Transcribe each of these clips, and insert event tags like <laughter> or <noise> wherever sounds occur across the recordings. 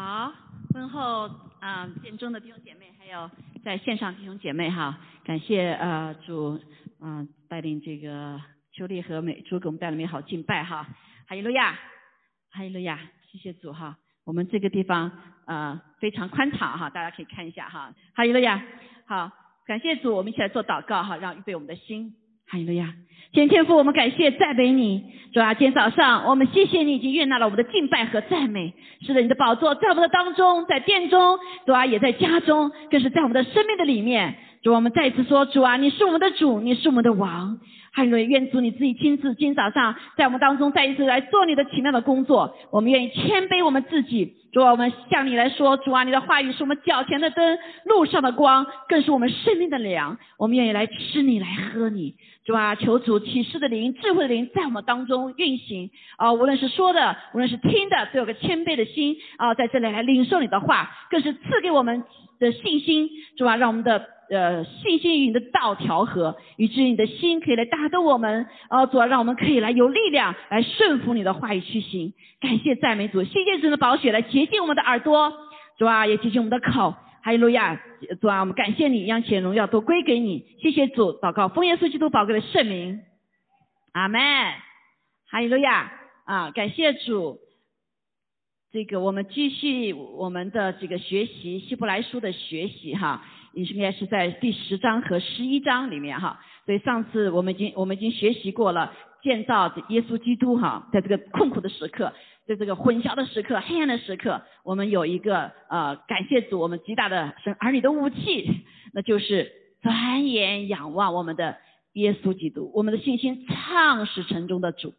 好，婚后啊，见证的弟兄姐妹，还有在线上弟兄姐妹哈，感谢呃主嗯带领这个秋丽和美主给我们带来美好敬拜哈，哈利路亚，哈利路亚，谢谢主哈，我们这个地方呃非常宽敞哈，大家可以看一下哈，哈利路亚，好，感谢主，我们一起来做祷告哈，让预备我们的心，哈利路亚。天天父，我们感谢赞美你，主啊，今天早上我们谢谢你已经悦纳了我们的敬拜和赞美。是的，你的宝座在我们的当中，在殿中，主啊，也在家中，更是在我们的生命的里面。主，我们再一次说，主啊，你是我们的主，你是我们的王。哈利路，愿主你自己亲自今天早上在我们当中再一次来做你的奇妙的工作。我们愿意谦卑我们自己，主啊，我们向你来说，主啊，你的话语是我们脚前的灯，路上的光，更是我们生命的粮。我们愿意来吃你，来喝你。主啊，求主启示的灵、智慧的灵在我们当中运行啊！无论是说的，无论是听的，都有个谦卑的心啊，在这里来领受你的话，更是赐给我们的信心。主啊，让我们的呃信心与你的道调和，以至于你的心可以来打动我们啊！主啊，让我们可以来有力量来顺服你的话语去行。感谢赞美主，谢谢主的宝血来洁净我们的耳朵，主啊，也洁净我们的口。哈利路亚，主啊，我们感谢你，让前荣耀都归给你。谢谢主，祷告奉耶稣基督宝贵的圣名，阿门。哈利路亚啊，感谢主。这个我们继续我们的这个学习希伯来书的学习哈，应该是在第十章和十一章里面哈。所以上次我们已经我们已经学习过了，建造耶稣基督哈，在这个困苦的时刻。在这个混淆的时刻、黑暗的时刻，我们有一个呃，感谢主，我们极大的神儿女的武器，那就是钻研仰望我们的耶稣基督，我们的信心唱是城中的主，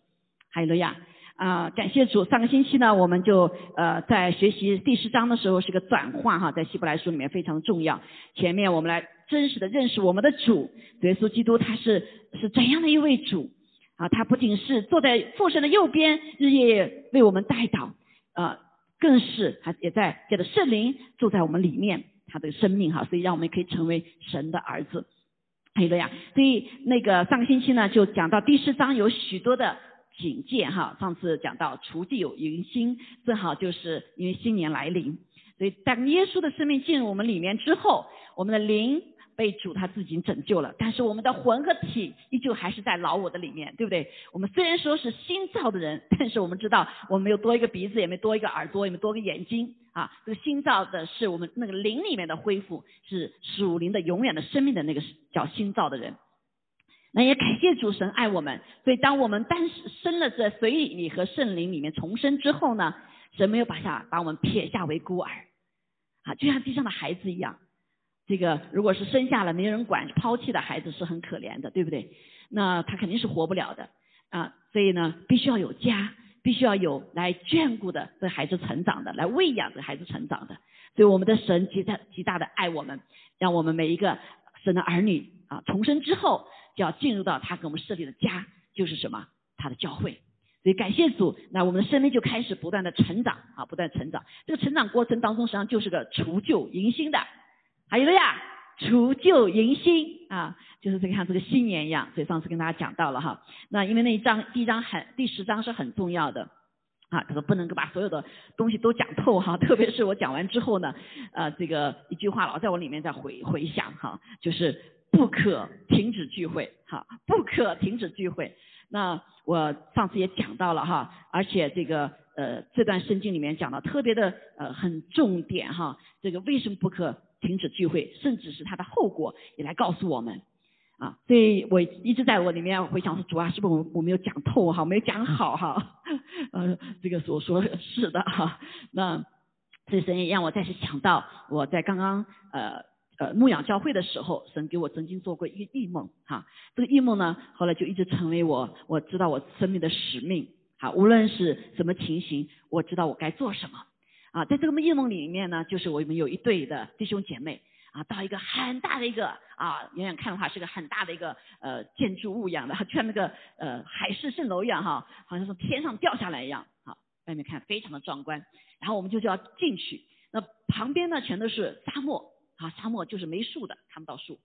哈利路亚啊！感谢主，上个星期呢，我们就呃在学习第十章的时候是个转化哈，在希伯来书里面非常重要。前面我们来真实的认识我们的主耶稣基督，他是是怎样的一位主。啊，他不仅是坐在父神的右边，日夜为我们代祷，啊，更是他也在借着圣灵住在我们里面，他的生命哈，所以让我们可以成为神的儿子，还有了呀。所以那个上个星期呢，就讲到第十章有许多的警戒哈。上次讲到除地有迎新，正好就是因为新年来临，所以当耶稣的生命进入我们里面之后，我们的灵。被主他自己拯救了，但是我们的魂和体依旧还是在老我的里面，对不对？我们虽然说是新造的人，<laughs> 但是我们知道我们没有多一个鼻子，也没多一个耳朵，也没多个眼睛啊。这个新造的是我们那个灵里面的恢复，是属灵的永远的生命的那个叫新造的人。那也感谢主神爱我们，所以当我们单生了在水里和圣灵里面重生之后呢，神没有把下把我们撇下为孤儿，啊，就像地上的孩子一样。这个如果是生下了没人管、抛弃的孩子是很可怜的，对不对？那他肯定是活不了的啊！所以呢，必须要有家，必须要有来眷顾的这孩子成长的，来喂养这孩子成长的。所以我们的神极大极大的爱我们，让我们每一个神的儿女啊，重生之后就要进入到他给我们设立的家，就是什么？他的教会。所以感谢主，那我们的生命就开始不断的成长啊，不断成长。这个成长过程当中，实际上就是个除旧迎新的。还有了呀，除旧迎新啊，就是这个像这个新年一样。所以上次跟大家讲到了哈，那因为那一章第一章很第十章是很重要的啊，他说不能够把所有的东西都讲透哈，特别是我讲完之后呢，呃，这个一句话老在我里面在回回想哈，就是不可停止聚会哈，不可停止聚会。那我上次也讲到了哈，而且这个呃这段圣经里面讲的特别的呃很重点哈，这个为什么不可？停止聚会，甚至是它的后果也来告诉我们啊！所以我一直在我里面回想说，主啊，是不是我我没有讲透哈，没有讲好哈？<laughs> 呃，这个所说是的哈。那这神也让我再次想到，我在刚刚呃呃牧养教会的时候，神给我曾经做过一个异梦哈。这个异梦呢，后来就一直成为我我知道我生命的使命。好，无论是什么情形，我知道我该做什么。啊，在这个夜梦里面呢，就是我们有一对的弟兄姐妹啊，到一个很大的一个啊，远远看的话是个很大的一个呃建筑物一样的，就像那个呃海市蜃楼一样哈，好像从天上掉下来一样，好，外面看非常的壮观，然后我们就就要进去，那旁边呢全都是沙漠啊，沙漠就是没树的，看不到树，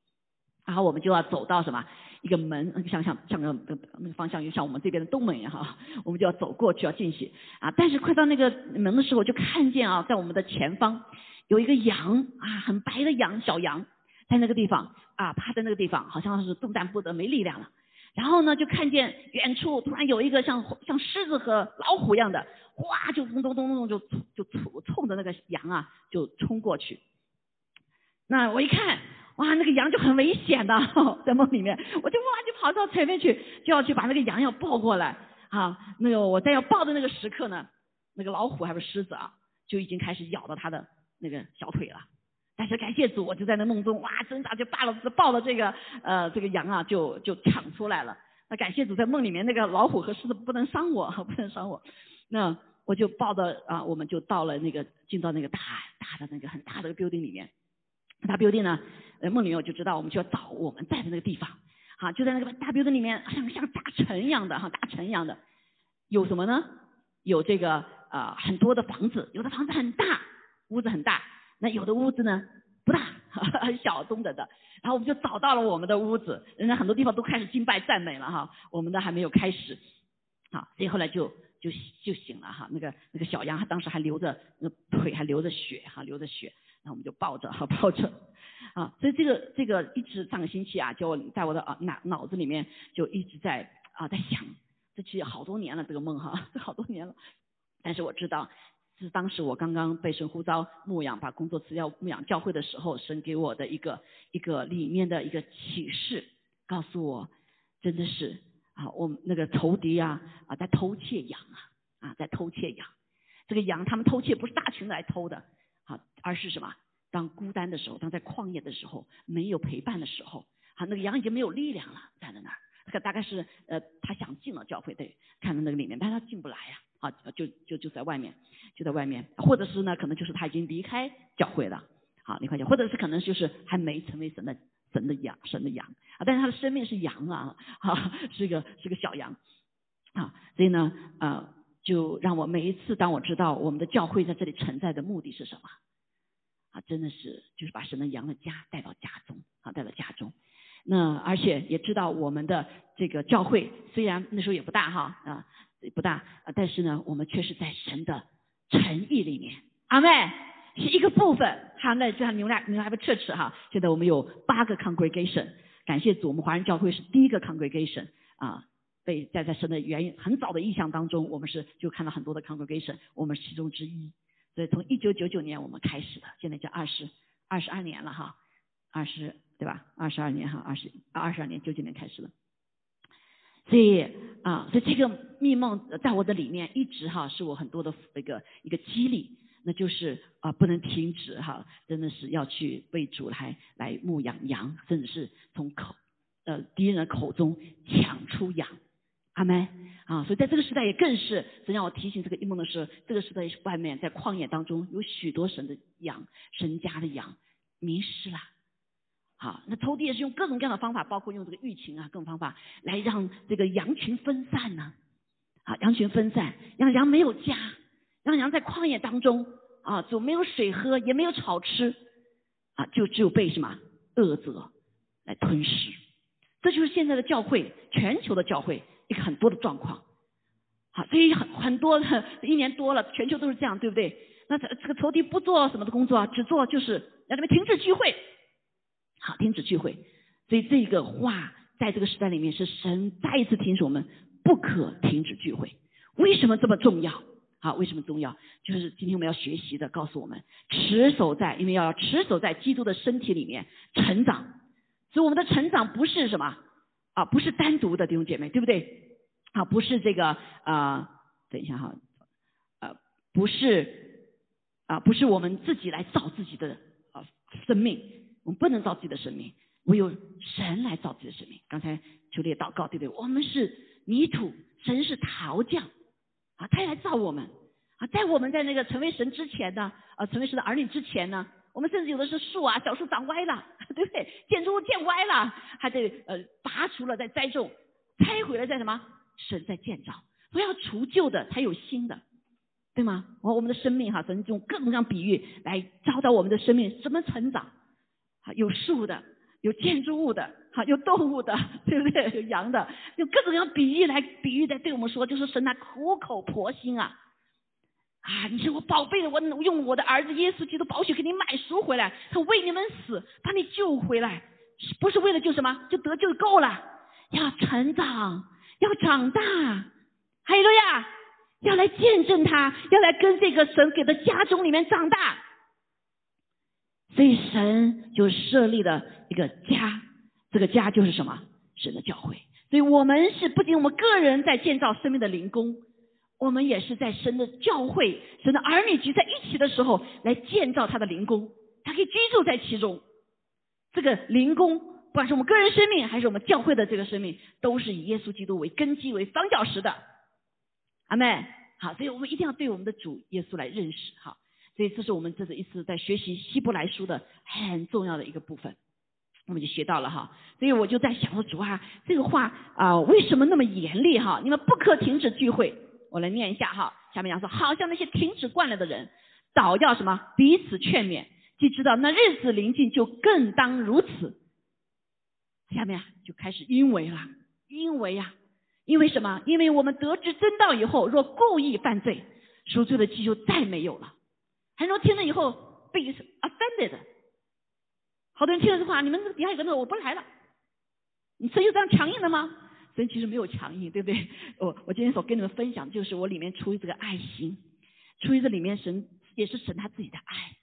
然后我们就要走到什么一个门，像像像个那个方向，就像我们这边的东门一样哈，我们就要走过去要进去啊。但是快到那个门的时候，就看见啊，在我们的前方有一个羊啊，很白的羊，小羊在那个地方啊，趴在那个地方，好像是动弹不得，没力量了。然后呢，就看见远处突然有一个像像狮子和老虎一样的，哗，就咚咚咚咚就就冲冲着那个羊啊，就冲过去。那我一看。哇，那个羊就很危险的，<laughs> 在梦里面，我就哇就跑到前面去，就要去把那个羊要抱过来啊。那个我在要抱的那个时刻呢，那个老虎还是狮子啊，就已经开始咬到他的那个小腿了。但是感谢主，我就在那梦中哇挣扎，就抱了抱了这个呃这个羊啊，就就抢出来了。那感谢主，在梦里面那个老虎和狮子不能伤我，<laughs> 不能伤我。那我就抱着啊，我们就到了那个进到那个大大的那个很大的 building 里面。大 building 呢？呃，梦里面我就知道，我们就要找我们在的那个地方，好，就在那个大 building 里面，像像大城一样的哈，大城一样的，有什么呢？有这个呃很多的房子，有的房子很大，屋子很大，那有的屋子呢不大，很 <laughs> 小，中等的。然后我们就找到了我们的屋子，人家很多地方都开始敬拜赞美了哈，我们的还没有开始，好，所以后来就就就醒了哈，那个那个小羊他当时还流着那腿还流着血哈，流着血。然后我们就抱着，哈，<laughs> 抱着，啊，所以这个这个一直上个星期啊，就在我的啊脑脑子里面就一直在啊在想，这其实好多年了这个梦哈，这 <laughs> 好多年了，但是我知道是当时我刚刚被神呼召牧养，把工作辞掉牧养教会的时候，神给我的一个一个里面的一个启示，告诉我真的是啊，我那个仇敌啊啊在偷窃羊啊啊在偷窃羊，这个羊他们偷窃不是大群来偷的。好，而是什么？当孤单的时候，当在旷野的时候，没有陪伴的时候，好，那个羊已经没有力量了，站在那儿。大概是呃，他想进了教会，对，看到那个里面，但是他进不来呀，啊，就就就在外面，就在外面，或者是呢，可能就是他已经离开教会了，好，离开教，或者是可能就是还没成为神的神的羊，神的羊啊，但是他的生命是羊啊，哈，是个是个小羊啊，所以呢，呃。就让我每一次，当我知道我们的教会在这里存在的目的是什么，啊，真的是就是把神的羊的家带到家中，啊，带到家中。那而且也知道我们的这个教会虽然那时候也不大哈，啊，不大，啊，但是呢，我们却是在神的诚意里面，阿妹是一个部分。好，那就像你们俩，你们还不 church 哈，现在我们有八个 congregation，感谢主，我们华人教会是第一个 congregation 啊。被在在神的原因很早的意象当中，我们是就看到很多的 congregation，我们其中之一。所以从一九九九年我们开始的，现在就二十二十二年了哈，二十对吧？二十二年哈，二十二十二年九九年开始了。所以啊，所以这个密梦在我的里面一直哈是我很多的一个一个激励，那就是啊不能停止哈，真的是要去为主来来牧养羊，甚至是从口呃敌人的口中抢出羊。阿门啊！所以在这个时代也更是，神让我提醒这个一梦的是，这个时代外面在旷野当中有许多神的羊，神家的羊迷失了。好，那仇敌也是用各种各样的方法，包括用这个疫情啊各种方法来让这个羊群分散呢。啊，羊群分散，让羊没有家，让羊在旷野当中啊，就没有水喝，也没有草吃，啊，就只有被什么恶者来吞噬。这就是现在的教会，全球的教会。一个很多的状况，好，所以很很多的一年多了，全球都是这样，对不对？那这这个仇敌不做什么的工作啊，只做就是让你们停止聚会，好，停止聚会。所以这个话在这个时代里面是神再一次提醒我们不可停止聚会。为什么这么重要？好，为什么重要？就是今天我们要学习的，告诉我们持守在，因为要持守在基督的身体里面成长。所以我们的成长不是什么？啊，不是单独的弟兄姐妹，对不对？啊，不是这个啊，等一下哈，呃，不是啊，不是我们自己来造自己的啊生命，我们不能造自己的生命，唯有神来造自己的生命。刚才求你也祷告，对不对？我们是泥土，神是陶匠，啊，他来造我们，啊，在我们在那个成为神之前呢，啊，成为神的儿女之前呢。我们甚至有的是树啊，小树长歪了，<laughs> 对不对？建筑物建歪了，还得呃拔除了再栽种，拆毁了再什么？神在建造，不要除旧的才有新的，对吗？我我们的生命哈，神用各种各样比喻来教导我们的生命怎么成长。啊，有树的，有建筑物的，哈，有动物的，<laughs> 对不对？有羊的，有各种各样比喻来比喻，在对我们说，就是神啊，苦口婆心啊，啊，你是我宝贝的，我用我的儿子耶稣基督宝血给你买赎回来，他为你们死，把你救回来，不是为了救什么，就得救够了，要成长，要长大，还有了呀，要来见证他，要来跟这个神给的家中里面长大。所以神就设立了一个家，这个家就是什么？神的教会。所以我们是不仅我们个人在建造生命的灵宫，我们也是在神的教会、神的儿女聚在一起的时候来建造他的灵宫，他可以居住在其中。这个灵宫，不管是我们个人生命，还是我们教会的这个生命，都是以耶稣基督为根基、为方角石的。阿妹，好，所以我们一定要对我们的主耶稣来认识，好。所以这是我们这是一次在学习希伯来书的很重要的一个部分，我们就学到了哈。所以我就在想说，主啊，这个话啊，为什么那么严厉哈？你们不可停止聚会。我来念一下哈，下面讲说，好像那些停止惯了的人，早要什么彼此劝勉，既知道那日子临近，就更当如此。下面就开始因为了，因为呀，因为什么？因为我们得知真道以后，若故意犯罪，赎罪的机就再没有了。很多人听了以后被 offended，好多人听了这话，你们底下有个人我不来了，你神就这样强硬的吗？神其实没有强硬，对不对？<laughs> 我我今天所跟你们分享，就是我里面出于这个爱心，出于这里面神也是神他自己的爱。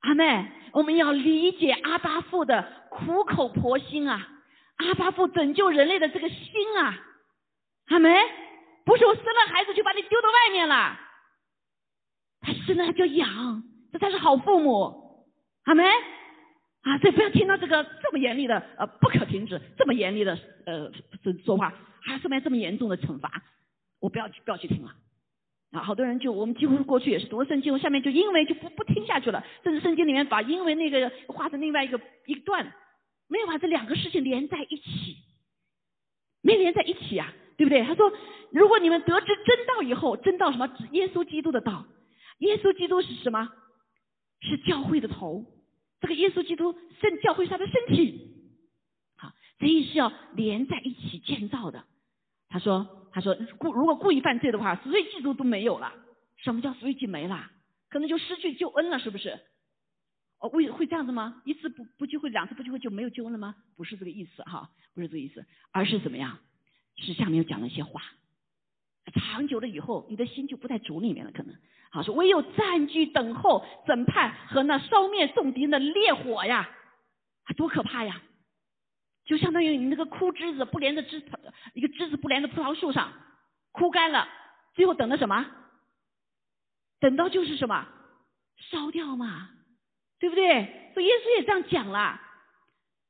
阿妹，我们要理解阿巴父的苦口婆心啊，阿巴父拯救人类的这个心啊，阿妹，不是我生了孩子就把你丢到外面了。他生了他就养，这才是好父母，好没？啊，所以不要听到这个这么严厉的呃，不可停止这么严厉的呃这说话，还上面这么严重的惩罚，我不要不要去听了。啊，好多人就我们几乎过去也是读圣经，下面就因为就不不听下去了，甚至圣经里面把因为那个画成另外一个一段，没有把这两个事情连在一起，没连在一起啊，对不对？他说，如果你们得知真道以后，真道什么？耶稣基督的道。耶稣基督是什么？是教会的头。这个耶稣基督圣教会是他的身体，好，所以是要连在一起建造的。他说：“他说故如果故意犯罪的话，赎罪祭都都没有了。什么叫赎罪祭没了？可能就失去救恩了，是不是？哦，会会这样子吗？一次不不聚会，两次不聚会就没有救恩了吗？不是这个意思哈，不是这个意思，而是怎么样？是下面又讲了一些话。长久了以后，你的心就不在主里面了，可能。”好说，唯有占据等候审判和那烧灭众敌的烈火呀，多可怕呀！就相当于你那个枯枝子不连着枝，一个枝子不连着葡萄树上，枯干了，最后等到什么？等到就是什么？烧掉嘛，对不对？所以耶稣也这样讲了。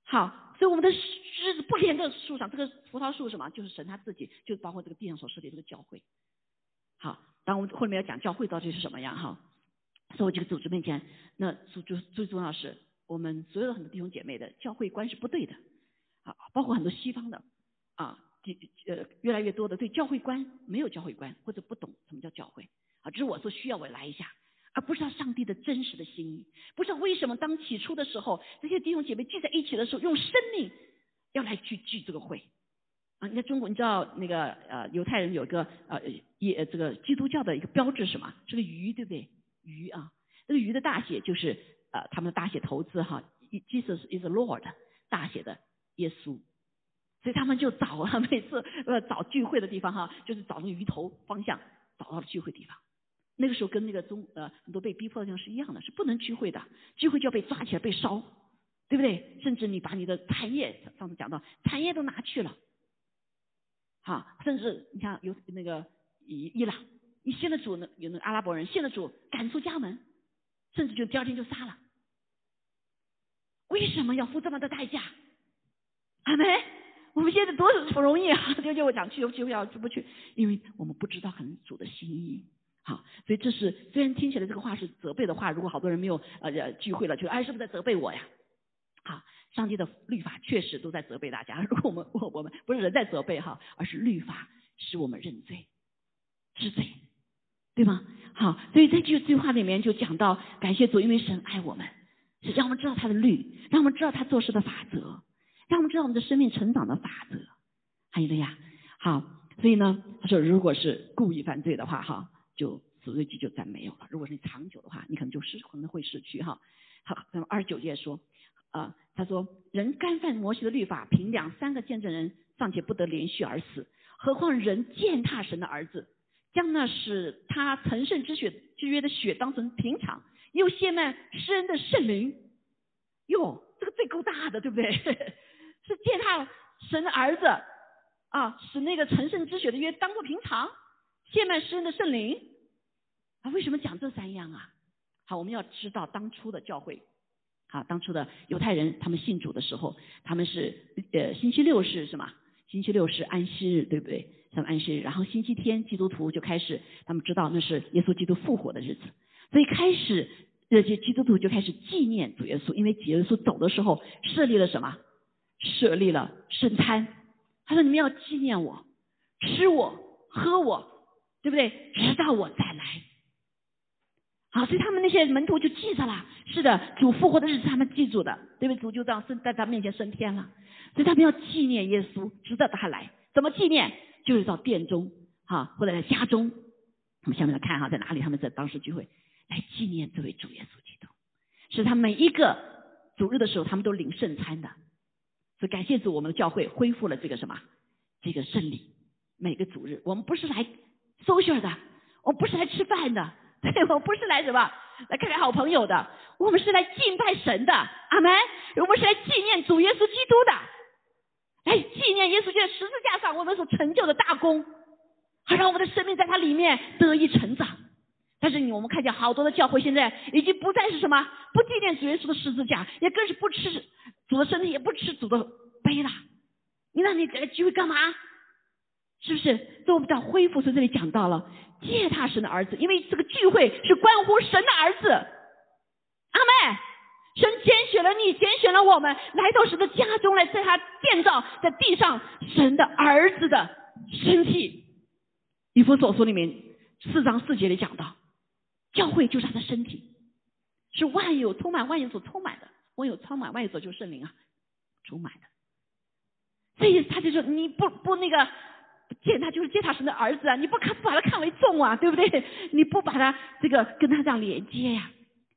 好，所以我们的枝子不连着树上，这个葡萄树什么？就是神他自己，就包括这个地上所设立这个教会。好。当我们后面要讲教会到底是什么样哈，所以我这个组织面前，那最最最重要是我们所有的很多弟兄姐妹的教会观是不对的，啊，包括很多西方的啊，呃越来越多的对教会观没有教会观或者不懂什么叫教会啊，只是我说需要我来一下，而不知道上帝的真实的心意，不知道为什么当起初的时候这些弟兄姐妹聚在一起的时候用生命要来去聚这个会。啊，你在中国，你知道那个呃，犹太人有一个呃，也这个基督教的一个标志什么？是个鱼，对不对？鱼啊，这个鱼的大写就是呃，他们的大写头字哈，Jesus is Lord，大写的耶稣，所以他们就找啊，<laughs> 每次呃找聚会的地方哈，就是找那个鱼头方向，找到了聚会地方。那个时候跟那个中呃很多被逼迫的地方是一样的，是不能聚会的，聚会就要被抓起来被烧，对不对？甚至你把你的产业，上次讲到产业都拿去了。好，甚至你像有那个伊伊朗，你信了主呢，有那个阿拉伯人信了主，赶出家门，甚至就第二天就杀了。为什么要付这么的代价？阿梅，我们现在多不容易啊！就就我讲去就要去不去，因为我们不知道很主的心意。好，所以这是虽然听起来这个话是责备的话，如果好多人没有呃聚会了，就哎是不是在责备我呀？上帝的律法确实都在责备大家。<laughs> 如果我们我我们不是人在责备哈，而是律法使我们认罪知罪，对吗？好，所以在这句对话里面就讲到感谢主，因为神爱我们，是让我们知道他的律，让我们知道他做事的法则，让我们知道我们的生命成长的法则。还有了呀，好，所以呢，他说，如果是故意犯罪的话，哈，就死罪祭就再没有了。如果是你长久的话，你可能就失可能会失去哈。好，那么二十九节说，啊，他说，人干犯摩西的律法，凭两三个见证人尚且不得连续而死，何况人践踏神的儿子，将那使他成圣之血之约的血当成平常。又亵慢施恩的圣灵，哟，这个罪够大的，对不对？<laughs> 是践踏神的儿子啊，使那个成圣之血的约当做平常，亵慢施恩的圣灵啊？为什么讲这三样啊？好，我们要知道当初的教会，好，当初的犹太人他们信主的时候，他们是呃星期六是什么？星期六是安息日，对不对？他们安息日，然后星期天基督徒就开始，他们知道那是耶稣基督复活的日子。所以开始，这些基督徒就开始纪念主耶稣，因为主耶稣走的时候设立了什么？设立了圣餐。他说：“你们要纪念我，吃我，喝我，对不对？直到我再来。”好，所以他们那些门徒就记着了。是的，主复活的日子他们记住的，对不对？主就这样升在他面前升天了。所以他们要纪念耶稣，直到他来。怎么纪念？就是到殿中，哈，或者在家中。我们下面来看哈，在哪里？他们在当时聚会。来纪念这位主耶稣基督，是他每一个主日的时候，他们都领圣餐的。所以感谢主，我们的教会恢复了这个什么这个圣礼。每个主日，我们不是来 social 的，我们不是来吃饭的，<laughs> 对，我不是来什么来看看好朋友的，我们是来敬拜神的。阿门。我们是来纪念主耶稣基督的，来纪念耶稣在十字架上我们所成就的大功，好让我们的生命在它里面得以成长。但是你我们看见好多的教会现在已经不再是什么不纪念主耶稣的十字架，也更是不吃主的身体，也不吃主的杯了。你那你这个聚会干嘛？是不是？所以我们讲恢复，所以这里讲到了借他神的儿子，因为这个聚会是关乎神的儿子。阿妹，神拣选了你，拣选了我们，来到神的家中来，在他建造在地上神的儿子的身体。以弗所书里面四章四节里讲到。教会就是他的身体，是万有充满万有所充满的，万有充满万有所就是圣灵啊，充满的。所以他就说你不不那个见他就是见他神的儿子啊，你不看不把他看为重啊，对不对？你不把他这个跟他这样连接呀？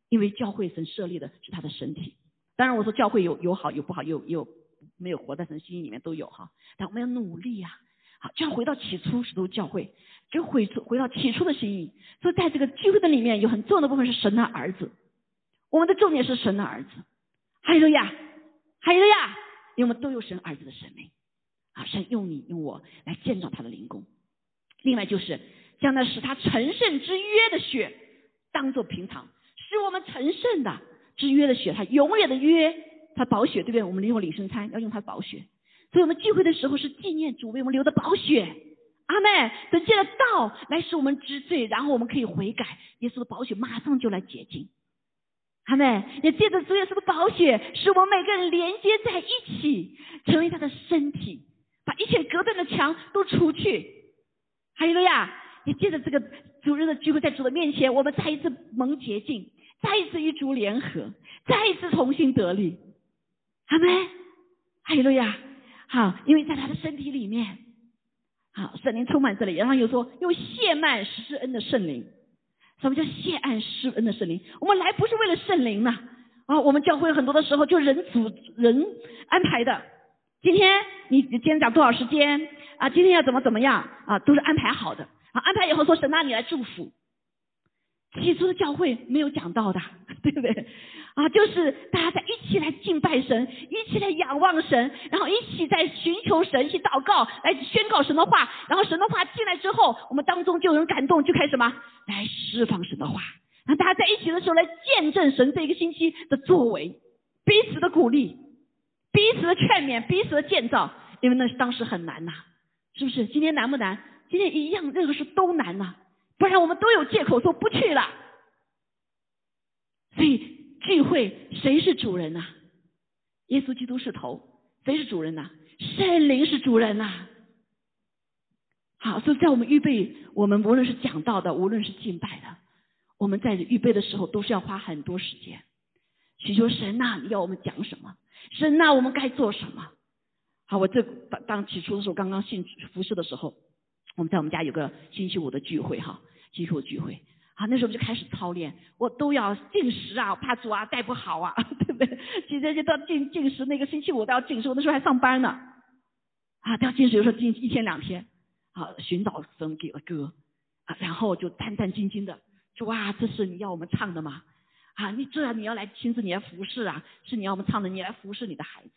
因为教会神设立的是他的身体。当然我说教会有有好有不好，有有没有活在神心里面都有哈。但我们要努力呀，好，就要回到起初时都教会。就回回到起初的心意，所以在这个聚会的里面有很重要的部分是神的儿子，我们的重点是神的儿子，还有呀，还有呀，因为我们都有神儿子的生命啊，神用你用我来建造他的灵宫。另外就是将那使他成圣之约的血当做平常，使我们成圣的之约的血，他永远的约，他宝血对不对？我们利用领圣餐要用他宝血，所以我们聚会的时候是纪念主为我们留的宝血。阿妹，等借着道来使我们知罪，然后我们可以悔改，耶稣的宝血马上就来洁净。阿妹，也借着主耶稣的宝血，使我们每个人连接在一起，成为他的身体，把一切隔断的墙都除去。还有个呀，也借着这个主日的聚会，在主的面前，我们再一次蒙洁净，再一次与主联合，再一次重新得力。阿妹，还有个呀，好，因为在他的身体里面。好，圣灵充满这里，然后又说用谢曼施恩的圣灵，什么叫谢安施恩的圣灵？我们来不是为了圣灵呐，啊，我们教会很多的时候就人主人安排的，今天你今天讲多少时间啊？今天要怎么怎么样啊？都是安排好的，啊，安排以后说神啊，你来祝福。起初的教会没有讲到的，<laughs> 对不对？啊，就是大家在一起来敬拜神，一起来仰望神，然后一起在寻求神，一起祷告，来宣告神的话。然后神的话进来之后，我们当中就有人感动，就开始什么来释放神的话。那大家在一起的时候来见证神这一个星期的作为，彼此的鼓励，彼此的劝勉，彼此的建造。因为那是当时很难呐，是不是？今天难不难？今天一样，任何事都难呐。不然我们都有借口说不去了。所以。聚会谁是主人呐？耶稣基督是头，谁是主人呐？圣灵是主人呐。好，所以在我们预备，我们无论是讲道的，无论是敬拜的，我们在预备的时候都是要花很多时间。祈求神呐，你要我们讲什么？神呐，我们该做什么？好，我这当当起初的时候，刚刚信服侍的时候，我们在我们家有个星期五的聚会哈，星期五聚会。啊，那时候就开始操练，我都要进食啊，怕主啊带不好啊，<laughs> 对不对？今天就到进进食，那个星期五都要进食，我那时候还上班呢，啊，都要进食，有时候进一天两天，啊，寻找神给了歌，啊，然后就战战兢兢的，主啊，这是你要我们唱的吗？啊，你这你要来亲自你来服侍啊，是你要我们唱的，你来服侍你的孩子，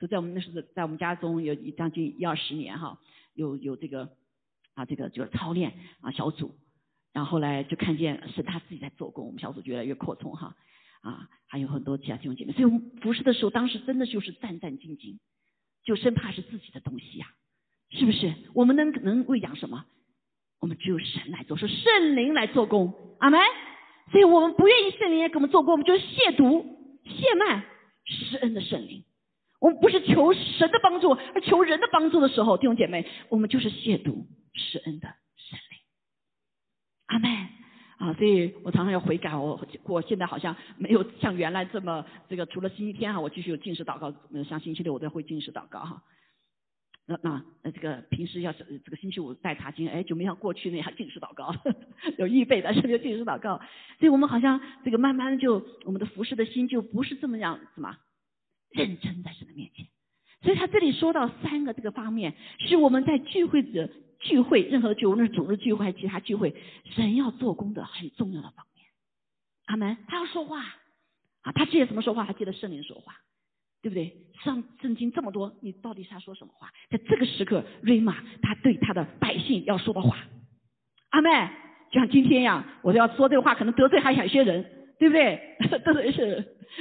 就在我们那时候在我们家中有将近一二十年哈，有有这个啊这个就是操练啊小组。然后来就看见是他自己在做工，我们小组越来越扩充哈，啊，还有很多其他弟兄姐妹，所以我们服侍的时候，当时真的就是战战兢兢，就生怕是自己的东西呀，是不是？我们能能喂养什么？我们只有神来做，说圣灵来做工，阿门。所以我们不愿意圣灵来给我们做工，我们就是亵渎、亵慢施恩的圣灵。我们不是求神的帮助，而求人的帮助的时候，弟兄姐妹，我们就是亵渎施恩的圣灵。阿妹啊，所以我常常要悔改。我我现在好像没有像原来这么这个，除了星期天哈，我继续有进食祷告。像星期六我都会进食祷告哈。那那那这个平时要是这个星期五带查经，哎，就没像过去那样进食祷告，<laughs> 有预备的，是不是进食祷告？所以我们好像这个慢慢的就我们的服侍的心就不是这么样什么认真在神的面前。所以他这里说到三个这个方面，是我们在聚会者。聚会，任何聚会，无论是组织聚会还是其他聚会，神要做工的很重要的方面。阿门。他要说话啊，他记得怎么说话？他记得圣灵说话，对不对？上圣经这么多，你到底是他说什么话？在这个时刻，瑞玛他对他的百姓要说的话。阿妹。就像今天一样，我都要说这个话，可能得罪还有些人，对不对？<laughs> 得罪是，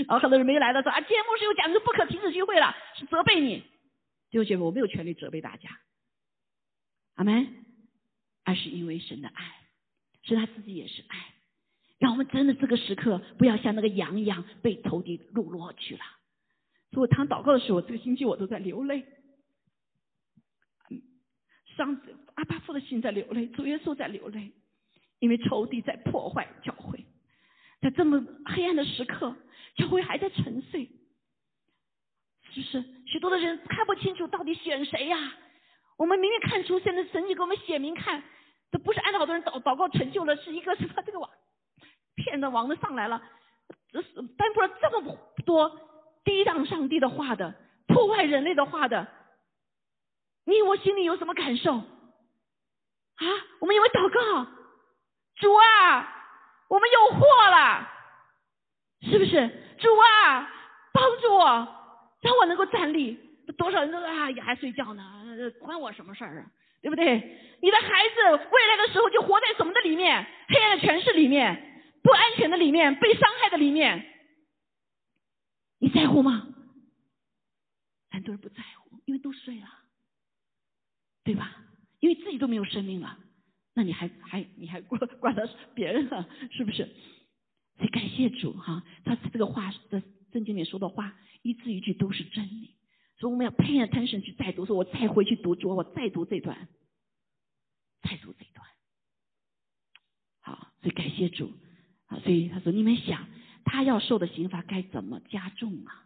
然后很多人没来的说啊，节目是有讲，就不可停止聚会了，是责备你。弟兄姐妹，我没有权利责备大家。阿门，而是因为神的爱，是他自己也是爱，让我们真的这个时刻不要像那个羊一样被投地落落去了。所以我堂祷告的时候，这个星期我都在流泪，上阿巴父的心在流泪，主耶稣在流泪，因为仇敌在破坏教会，在这么黑暗的时刻，教会还在沉睡，是不是？许多的人看不清楚到底选谁呀？我们明明看出，现在神迹给我们写明看，这不是按照好多人祷祷告成就了，是一个什么这个王骗的网子上来了，这是颁布了这么多抵挡上帝的话的，破坏人类的话的，你我心里有什么感受？啊，我们因为祷告，主啊，我们有祸了，是不是？主啊，帮助我，让我能够站立。多少人都啊也还睡觉呢，关我什么事儿啊？对不对？你的孩子未来的时候就活在什么的里面？黑暗的权势里面，不安全的里面，被伤害的里面，你在乎吗？很多人不在乎，因为都睡了，对吧？因为自己都没有生命了，那你还还你还管管他别人了？是不是？所以感谢主哈，他这个话的圣经里说的话，一字一句都是真理。所以我们要 pay attention 去再读，说我再回去读，主我再读这段，再读这段。好，所以感谢主。啊，所以他说：你们想，他要受的刑罚该怎么加重啊？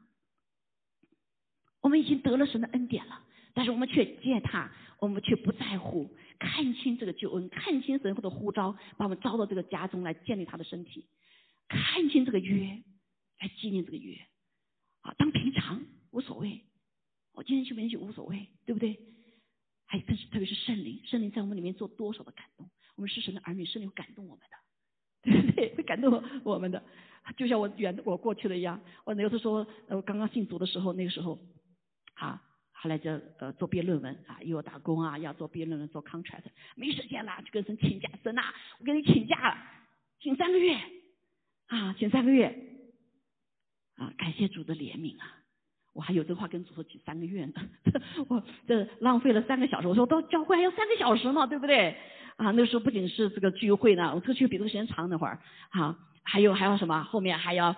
我们已经得了神的恩典了，但是我们却践踏，我们却不在乎，看清这个救恩，看清神的呼召，把我们招到这个家中来建立他的身体，看清这个约，来纪念这个约。啊，当平常无所谓。我今天去不去无所谓，对不对？还更是特别是圣灵，圣灵在我们里面做多少的感动？我们是神的儿女，圣灵会感动我们的，对不对？会感动我们的。<laughs> 就像我远我过去的一样，我有的时候呃刚刚信主的时候，那个时候啊，后来就呃做毕业论文啊，又要打工啊，要做毕业论文做 contract，没时间了，就跟神请假，神呐，我跟你请假了，请三个月啊，请三个月啊，感谢主的怜悯啊。我还有这话跟主说请三个月呢，<laughs> 我这浪费了三个小时。我说到教会还要三个小时嘛，对不对？啊，那时候不仅是这个聚会呢，我出去比这个时间长那会儿，好，还有还有什么？后面还要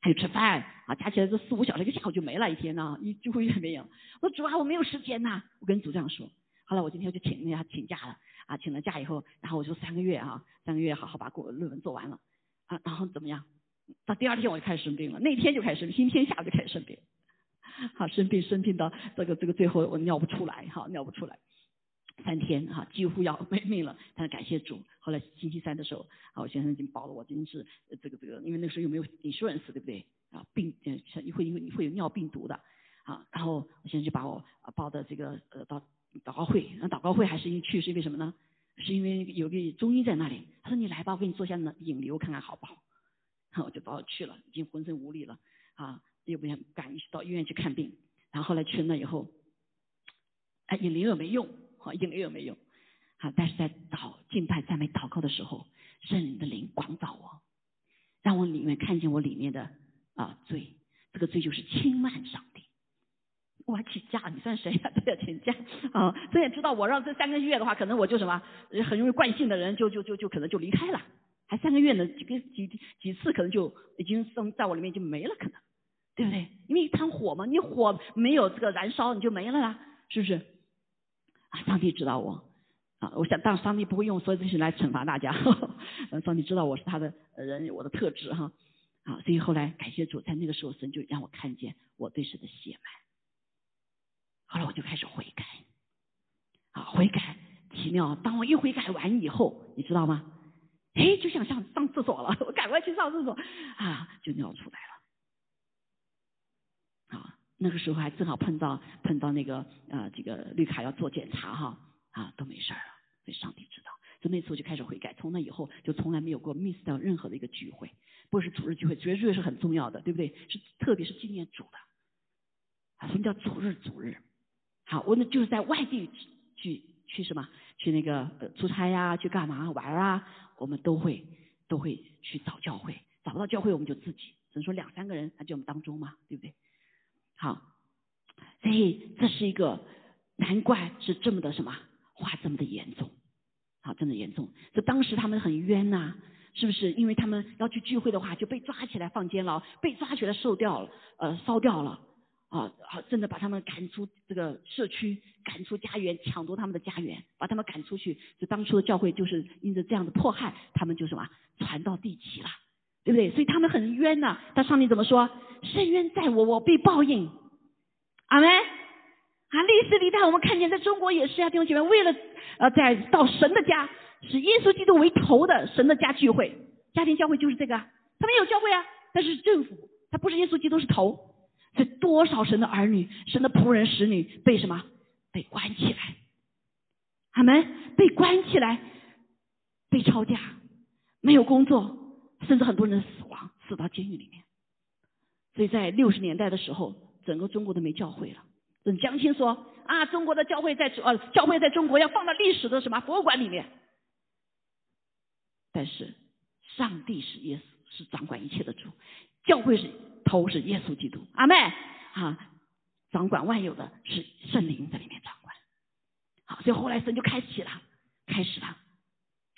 还有吃饭啊，加起来这四五小时，一个下午就没了一天呢，一聚会也没有。我说主啊，我没有时间呐，我跟主这样说。后来我今天就请那下请假了啊，请了假以后，然后我就三个月啊，三个月好好把过论文做完了啊，然后怎么样？到第二天我就开始生病了，那天就开始生病，星期天下午就开始生病。<laughs> 好，生病生病到这个这个最后我尿不出来，哈，尿不出来，三天哈，几乎要没命了。但是感谢主，后来星期三的时候，啊，我先生已经保了我，真是这个这个，因为那时候又没有 insurance，对不对？啊，病呃会因为会有尿病毒的，啊，然后我先生就把我抱的这个呃到祷告会，那祷告会还是因去是因为什么呢？是因为有个中医在那里，他说你来吧，我给你做下引流看看好不好？然后我就把我去了，已经浑身无力了，啊。又不想赶到医院去看病，然后后来去了那以后，哎，引流也没用，好，引流也没有，好，但是在祷敬拜赞美祷告的时候，圣灵的灵光照我，让我里面看见我里面的啊罪，这个罪就是轻慢上帝。我还请假，你算谁呀？<laughs> 都要请假啊！这也知道我让这三个月的话，可能我就什么很容易惯性的人，就就就就可能就离开了，还三个月呢，几个几几次可能就已经生在我里面就没了，可能。对不对？因为一滩火嘛，你火没有这个燃烧，你就没了啦，是不是？上帝知道我啊，我想，但上帝不会用所有这些来惩罚大家。<laughs> 上帝知道我是他的人，我的特质哈啊，所以后来感谢主，在那个时候神就让我看见我对神的血脉。后来我就开始悔改，啊，悔改奇妙。当我一悔改完以后，你知道吗？哎，就想上上厕所了，<laughs> 我赶快去上厕所啊，就尿出来了。啊那个时候还正好碰到碰到那个呃这个绿卡要做检查哈啊都没事儿了，所以上帝知道，就那次我就开始悔改，从那以后就从来没有过 miss 掉任何的一个聚会，不是主日聚会，主日聚会是很重要的，对不对？是特别是纪念主的啊，什么叫主日主日？好，我呢就是在外地去去什么去那个呃出差呀，去干嘛玩啊，我们都会都会去找教会，找不到教会我们就自己，只能说两三个人，那就我们当中嘛，对不对？好，所以这是一个难怪是这么的什么话这么的严重，好，真的严重。这当时他们很冤呐，是不是？因为他们要去聚会的话，就被抓起来放监牢，被抓起来受掉了，呃，烧掉了，啊，好，真的把他们赶出这个社区，赶出家园，抢夺他们的家园，把他们赶出去。就当初的教会就是因着这样的迫害，他们就什么传到地极了。对不对？所以他们很冤呐。但上帝怎么说？深冤在我，我必报应。阿门。啊，历史里代我们看见，在中国也是啊，弟兄姐妹，为了呃，在到神的家，是耶稣基督为头的神的家聚会，家庭教会就是这个。他们有教会啊，但是政府他不是耶稣基督是头。这多少神的儿女、神的仆人、使女被什么？被关起来。阿门。被关起来，被抄家，没有工作。甚至很多人死亡，死到监狱里面。所以在六十年代的时候，整个中国都没教会了。等江青说啊，中国的教会在呃，教会在中国要放到历史的什么博物馆里面。但是上帝是耶稣，是掌管一切的主，教会是头是耶稣基督，阿妹啊，掌管万有的是圣灵在里面掌管。好，所以后来神就开启了，开始了，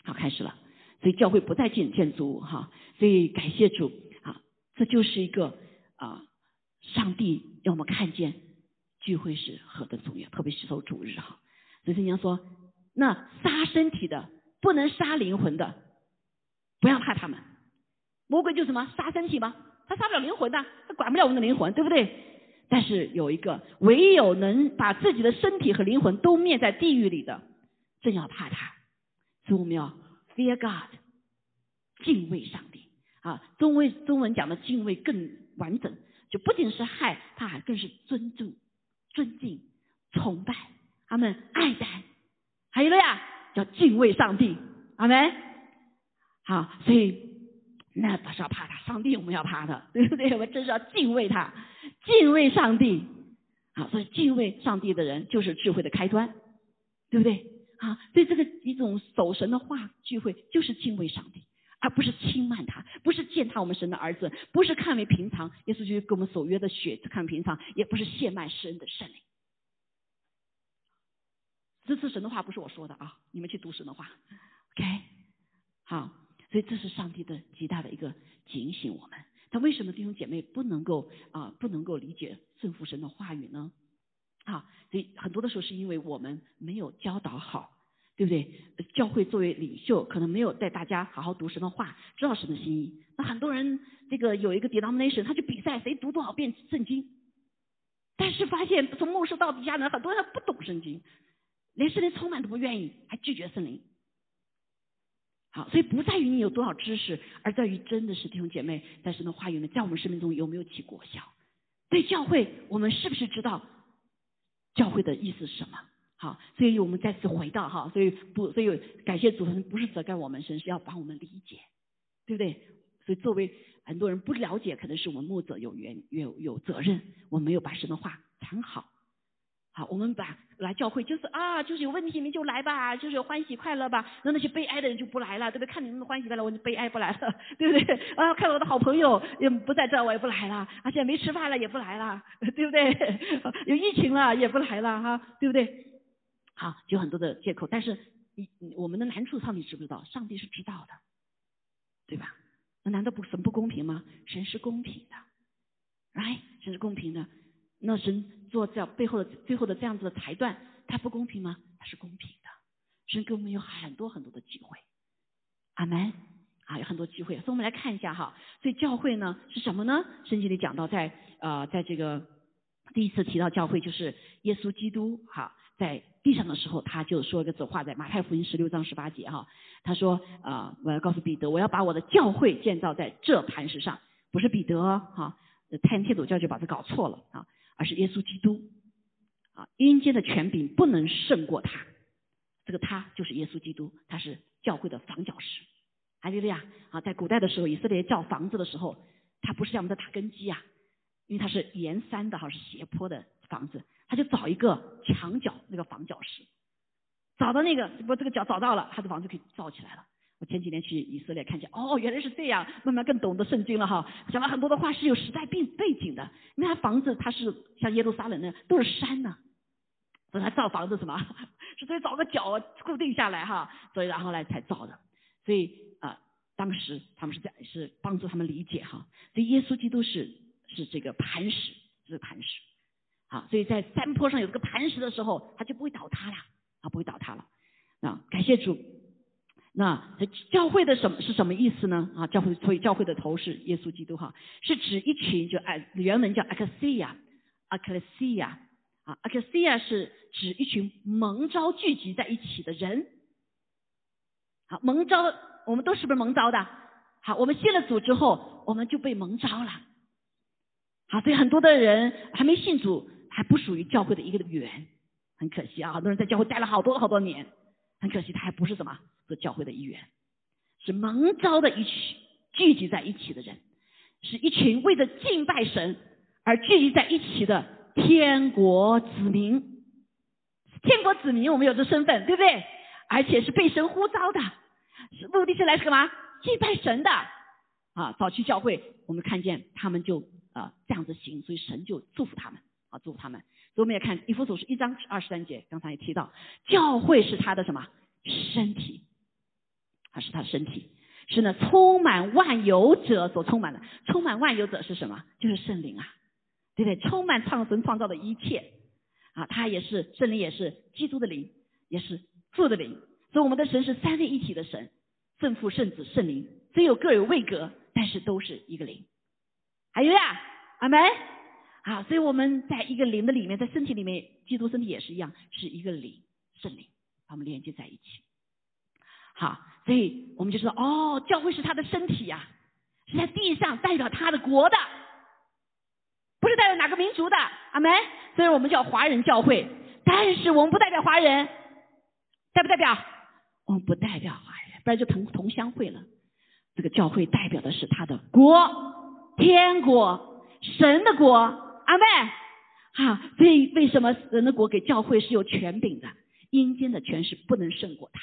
好，开始了。所以教会不再建建筑物哈，所以感谢主啊，这就是一个啊，上帝让我们看见聚会是何等重要，特别是守主日哈。所以圣经说，那杀身体的不能杀灵魂的，不要怕他们。魔鬼就什么杀身体吗？他杀不了灵魂的，他管不了我们的灵魂，对不对？但是有一个，唯有能把自己的身体和灵魂都灭在地狱里的，正要怕他。所以我们要。Fear God，敬畏上帝啊！中文中文讲的敬畏更完整，就不仅是害怕，更是尊重、尊敬、崇拜，他们爱戴，还有了呀，叫敬畏上帝，阿门。好，所以那不是要怕他，上帝我们要怕他，对不对？我们真是要敬畏他，敬畏上帝。好，所以敬畏上帝的人就是智慧的开端，对不对？啊，对这个一种守神的话聚会，就是敬畏上帝，而不是轻慢他，不是践踏我们神的儿子，不是看为平常，耶稣就跟我们守约的血看平常，也不是亵慢施恩的圣灵。这次神的话不是我说的啊，你们去读神的话，OK？好，所以这是上帝的极大的一个警醒我们。他为什么弟兄姐妹不能够啊不能够理解圣父神的话语呢？啊，所以很多的时候是因为我们没有教导好，对不对？教会作为领袖，可能没有带大家好好读神的话，知道神的心意。那很多人这个有一个 denomination，他就比赛谁读多少遍圣经，但是发现从牧师到底下呢，很多人不懂圣经，连圣灵充满都不愿意，还拒绝圣灵。好，所以不在于你有多少知识，而在于真的是弟兄姐妹在神的话语里，在我们生命中有没有起果效。对教会，我们是不是知道教会的意思是什么？好，所以我们再次回到哈，所以不，所以感谢主神不是责怪我们，神是要帮我们理解，对不对？所以作为很多人不了解，可能是我们牧者有缘有有责任，我没有把神的话藏好。我们把来教会就是啊，就是有问题你就来吧，就是欢喜快乐吧。那那些悲哀的人就不来了，对不对？看你们欢喜快乐，我就悲哀不来了，<laughs> 对不对？啊，看我的好朋友也不在这，我也不来了。啊，现在没吃饭了也不来了，对不对？有疫情了也不来了哈，对不对？好，有很多的借口，但是你我们的难处，上帝知不知道？上帝是知道的，对吧？那难道不神不公平吗？神是公平的，，right？，神是公平的。那神做这背后的最后的这样子的裁断，他不公平吗？他是公平的。神给我们有很多很多的机会，阿门啊，有很多机会。所以我们来看一下哈，所以教会呢是什么呢？圣经里讲到，在呃，在这个第一次提到教会，就是耶稣基督哈，在地上的时候，他就说一个字话，在马太福音十六章十八节哈，他说啊，我要告诉彼得，我要把我的教会建造在这磐石上，不是彼得哈，太阳天主教就把它搞错了啊。而是耶稣基督啊，阴间的权柄不能胜过他。这个他就是耶稣基督，他是教会的房角石。还记得呀？啊，在古代的时候，以色列造房子的时候，他不是像我们的打根基啊，因为它是沿山的哈，是斜坡的房子，他就找一个墙角那个房角石，找到那个不这个角找到了，他的房子可以造起来了。我前几年去以色列看见，哦，原来是这样，慢慢更懂得圣经了哈。讲了很多的话是有时代背背景的，因为他房子它是像耶路撒冷那样都是山呢，所以他造房子什么，<laughs> 是所以找个角固定下来哈，所以然后来才造的。所以啊，当时他们是在是帮助他们理解哈，所以耶稣基督是是这个磐石，是磐石，好，所以在山坡上有这个磐石的时候，它就不会倒塌了，啊，不会倒塌了，啊，感谢主。那教会的什么是什么意思呢？啊，教会所以教会的头是耶稣基督哈，是指一群就哎原文叫 ecclesia，ecclesia 啊，ecclesia 是指一群蒙召聚集在一起的人。好，蒙召我们都是不是蒙召的？好，我们信了主之后，我们就被蒙召了。好，所以很多的人还没信主，还不属于教会的一个员，很可惜啊，很多人在教会待了好多好多年，很可惜他还不是什么。是教会的一员，是蒙召的一群聚集在一起的人，是一群为着敬拜神而聚集在一起的天国子民。天国子民，我们有这身份，对不对？而且是被神呼召的，是目的是来什么？敬拜神的啊！早期教会，我们看见他们就啊这样子行，所以神就祝福他们啊，祝福他们。所以我们也看以弗所是一章二十三节，刚才也提到，教会是他的什么身体。它是他身体，是呢，充满万有者所充满的。充满万有者是什么？就是圣灵啊，对不对？充满创神创造的一切啊，他也是圣灵，也是基督的灵，也是父的灵。所以我们的神是三位一体的神，圣父、圣子、圣灵，虽有各有位格，但是都是一个灵。还有呀，阿门。好，所以我们在一个灵的里面，在身体里面，基督身体也是一样，是一个灵，圣灵，把我们连接在一起。好，所以我们就说，哦，教会是他的身体呀，是在地上代表他的国的，不是代表哪个民族的，阿门。虽然我们叫华人教会，但是我们不代表华人，代不代表？我们不代表华人，不然就同同乡会了。这个教会代表的是他的国，天国，神的国，阿门。好，所以为什么神的国给教会是有权柄的？阴间的权势不能胜过他。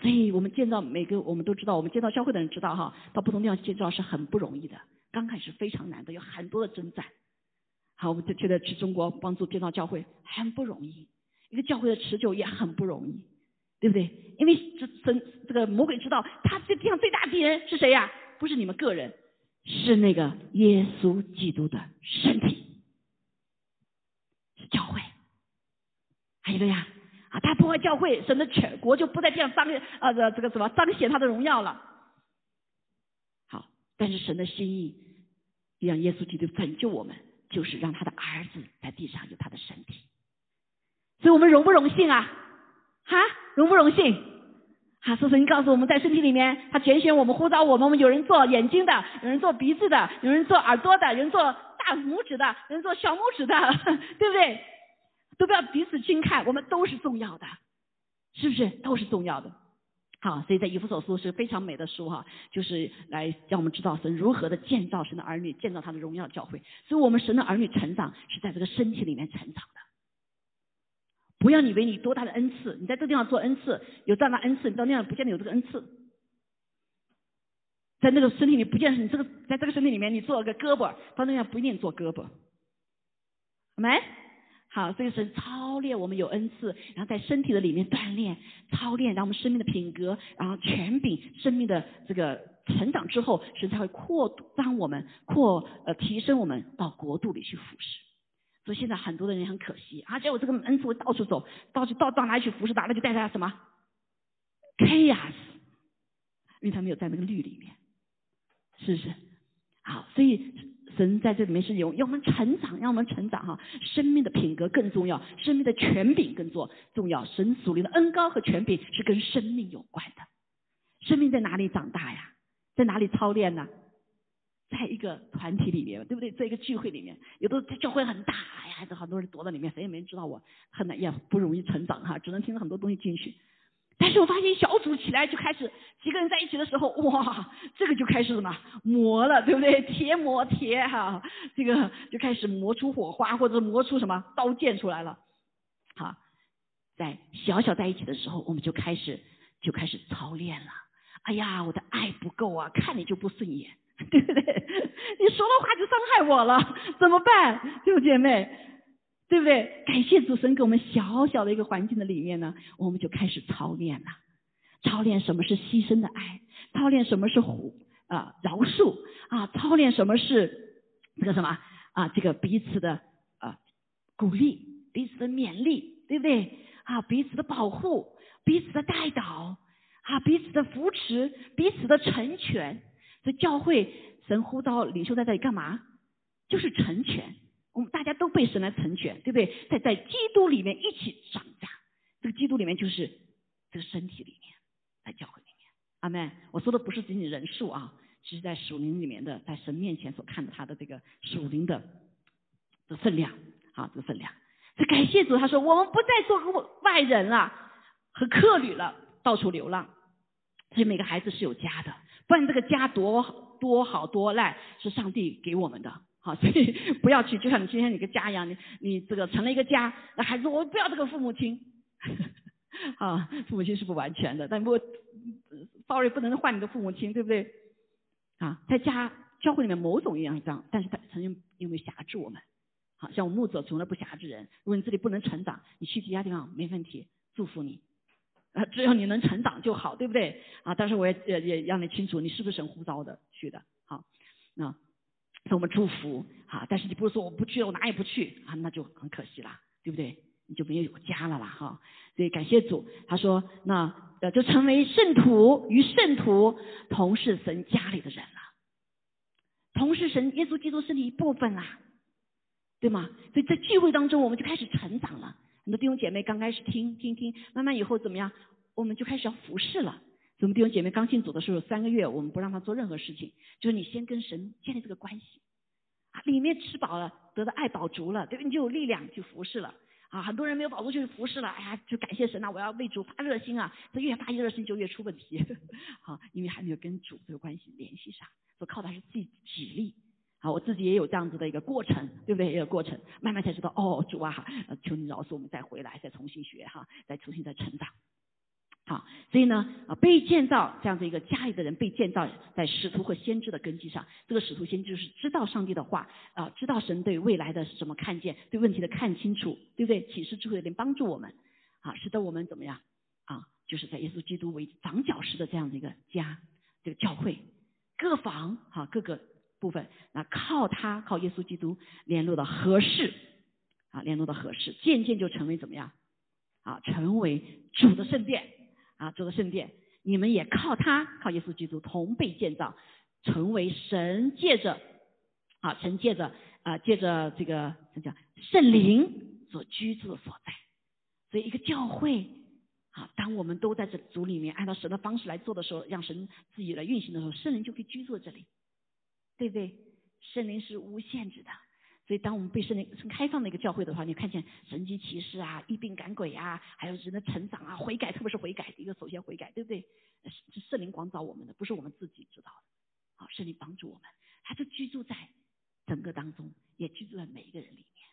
所以我们建造每个，我们都知道，我们建造教会的人知道哈，到不同地方建造是很不容易的，刚开始非常难的，有很多的征战。好，我们就觉得去中国帮助建造教会很不容易，一个教会的持久也很不容易，对不对？因为这神这个魔鬼知道，他这地上最大敌人是谁呀？不是你们个人，是那个耶稣基督的身体，是教会。还有个呀。啊，他破坏教会，神的全国就不再这样彰呃这这个什么彰显他的荣耀了。好，但是神的心意，让耶稣基督拯救我们，就是让他的儿子在地上有他的身体。所以我们荣不荣幸啊？哈，荣不荣幸？哈，是神告诉我们在身体里面，他拣选我们，呼召我们。我们有人做眼睛的，有人做鼻子的，有人做耳朵的，有人做大拇指的，有人做小拇指的，<laughs> 对不对？都不要彼此轻看，我们都是重要的，是不是？都是重要的。好，所以在以弗所书是非常美的书哈，就是来让我们知道神如何的建造神的儿女，建造他的荣耀教会。所以我们神的儿女成长是在这个身体里面成长的。不要以为你多大的恩赐，你在这地方做恩赐，有这样的恩赐，你到那样不见得有这个恩赐。在那个身体里不见得你这个在这个身体里面你做了个胳膊，到那样不一定做胳膊。没？好，所以是操练我们有恩赐，然后在身体的里面锻炼、操练，让我们生命的品格，然后权柄、生命的这个成长之后，神才会扩张我们、扩呃提升我们到国度里去服侍。所以现在很多的人很可惜，而且我这个恩赐会到处走，到处到到哪里去服侍，哪里就带他什么 chaos，因为他没有在那个律里面，是不是？好，所以。神在这里面是有要我们成长，让我们成长哈，生命的品格更重要，生命的权柄更重重要。神属灵的恩高和权柄是跟生命有关的。生命在哪里长大呀？在哪里操练呢？在一个团体里面，对不对？在一个聚会里面，有的教会很大哎呀，这很多人躲在里面，谁也没人知道我，很难也不容易成长哈，只能听很多东西进去。但是我发现小组起来就开始几个人在一起的时候，哇，这个就开始什么磨了，对不对？<laughs> 铁磨铁哈，这个就开始磨出火花，或者磨出什么刀剑出来了。好，在小小在一起的时候，我们就开始就开始操练了。哎呀，我的爱不够啊，看你就不顺眼，<laughs> 对不对？<laughs> 你说的话就伤害我了，怎么办，六姐妹？对不对？感谢主神给我们小小的一个环境的里面呢，我们就开始操练了，操练什么是牺牲的爱，操练什么是虎啊饶恕啊，操练什么是这个什么啊这个彼此的啊鼓励，彼此的勉励，对不对？啊彼此的保护，彼此的带导，啊彼此的扶持，彼此的成全。这教会神呼到领袖在这里干嘛？就是成全。我们大家都被神来成全，对不对？在在基督里面一起长大，这个基督里面就是这个身体里面，在教会里面。阿门。我说的不是仅仅人数啊，其实在属灵里面的，在神面前所看的他的这个属灵的的分量，啊，这个分量。这感谢主，他说我们不再做个外人了，和客旅了，到处流浪。所以每个孩子是有家的，不然这个家多多好多赖，是上帝给我们的。好，所以 <laughs> 不要去，就像你今天你个家一样，你你这个成了一个家，那孩子我不要这个父母亲，<laughs> 啊，父母亲是不完全的，但不，sorry 不能换你的父母亲，对不对？啊，在家教会里面某种意义上，但是他曾经因为辖制我们，好像我牧者从来不辖制人，如果你这里不能成长，你去其他地方没问题，祝福你，啊，只要你能成长就好，对不对？啊，但是我也也也让你清楚，你是不是神呼召的去的，好，那。给我们祝福啊！但是你不是说我不去，我哪也不去啊，那就很可惜啦，对不对？你就没有有家了啦哈。所以感谢主，他说那呃就成为圣徒与圣徒同是神家里的人了，同是神耶稣基督身体一部分啦，对吗？所以在聚会当中，我们就开始成长了。很多弟兄姐妹刚开始听听听，慢慢以后怎么样？我们就开始要服侍了。我们弟兄姐妹刚信主的时候，三个月我们不让他做任何事情，就是你先跟神建立这个关系，啊，里面吃饱了，得到爱饱足了，对不对？你就有力量去服侍了，啊，很多人没有饱足去服侍了，哎呀，就感谢神呐，我要为主发热心啊，这越发热心就越出问题，<laughs> 好，因为还没有跟主这个关系联系上，所靠的是自己指力，好，我自己也有这样子的一个过程，对不对？也有过程，慢慢才知道，哦，主啊，求你饶恕我们再回来，再重新学哈，再重新再成长。好，所以呢，啊，被建造这样的一个家里的人被建造在使徒和先知的根基上。这个使徒先知就是知道上帝的话，啊，知道神对未来的什么看见，对问题的看清楚，对不对？启示智慧能帮助我们，啊，使得我们怎么样？啊，就是在耶稣基督为长角石的这样的一个家，这个教会各房，哈，各个部分，那靠他，靠耶稣基督联络的合适，啊，联络的合适，渐渐就成为怎么样？啊，成为主的圣殿啊，主的圣殿，你们也靠他，靠耶稣基督同被建造，成为神借着啊，神借着啊，借着这个怎讲圣灵所居住的所在。所以一个教会啊，当我们都在这组里面，按照神的方式来做的时候，让神自己来运行的时候，圣灵就可以居住这里，对不对？圣灵是无限制的。所以，当我们被圣灵开放的一个教会的话，你看见神迹奇事啊、疫病赶鬼啊，还有人的成长啊、悔改，特别是悔改，一个首先悔改，对不对？是圣灵光照我们的，不是我们自己知道的。好，圣灵帮助我们，他就居住在整个当中，也居住在每一个人里面。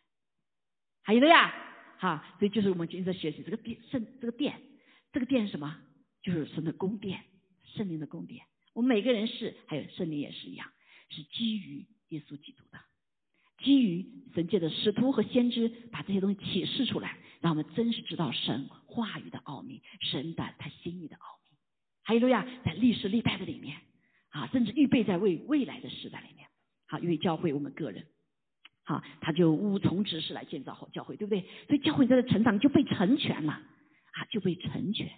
还有的呀，哈，所以就是我们今天在学习这个殿，圣这个殿，这个殿是什么？就是神的宫殿，圣灵的宫殿。我们每个人是，还有圣灵也是一样，是基于耶稣基督的。基于神界的使徒和先知把这些东西启示出来，让我们真实知道神话语的奥秘，神的他心意的奥秘。还有路亚，在历史历代的里面啊，甚至预备在未未来的时代里面，好，因为教会我们个人，好，他就无从指示来建造好教会，对不对？所以教会在这成长就被成全了啊，就被成全。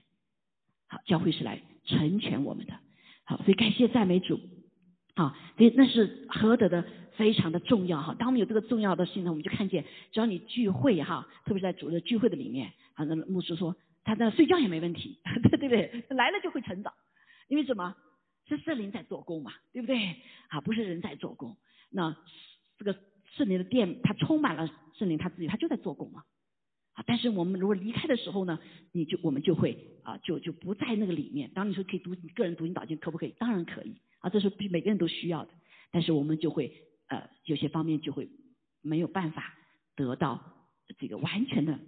好，教会是来成全我们的。好，所以感谢赞美主。好，所以那是何德的。非常的重要哈，当我们有这个重要的事情呢，我们就看见，只要你聚会哈，特别是在主日聚会的里面，啊，那牧师说他在睡觉也没问题，<laughs> 对不对？来了就会成长，因为什么？是圣灵在做工嘛，对不对？啊，不是人在做工。那这个圣灵的殿，它充满了圣灵，他自己他就在做工嘛。啊，但是我们如果离开的时候呢，你就我们就会啊，就就不在那个里面。当你说可以读你个人读经导经，可不可以？当然可以啊，这是比每个人都需要的。但是我们就会。呃，有些方面就会没有办法得到这个完全的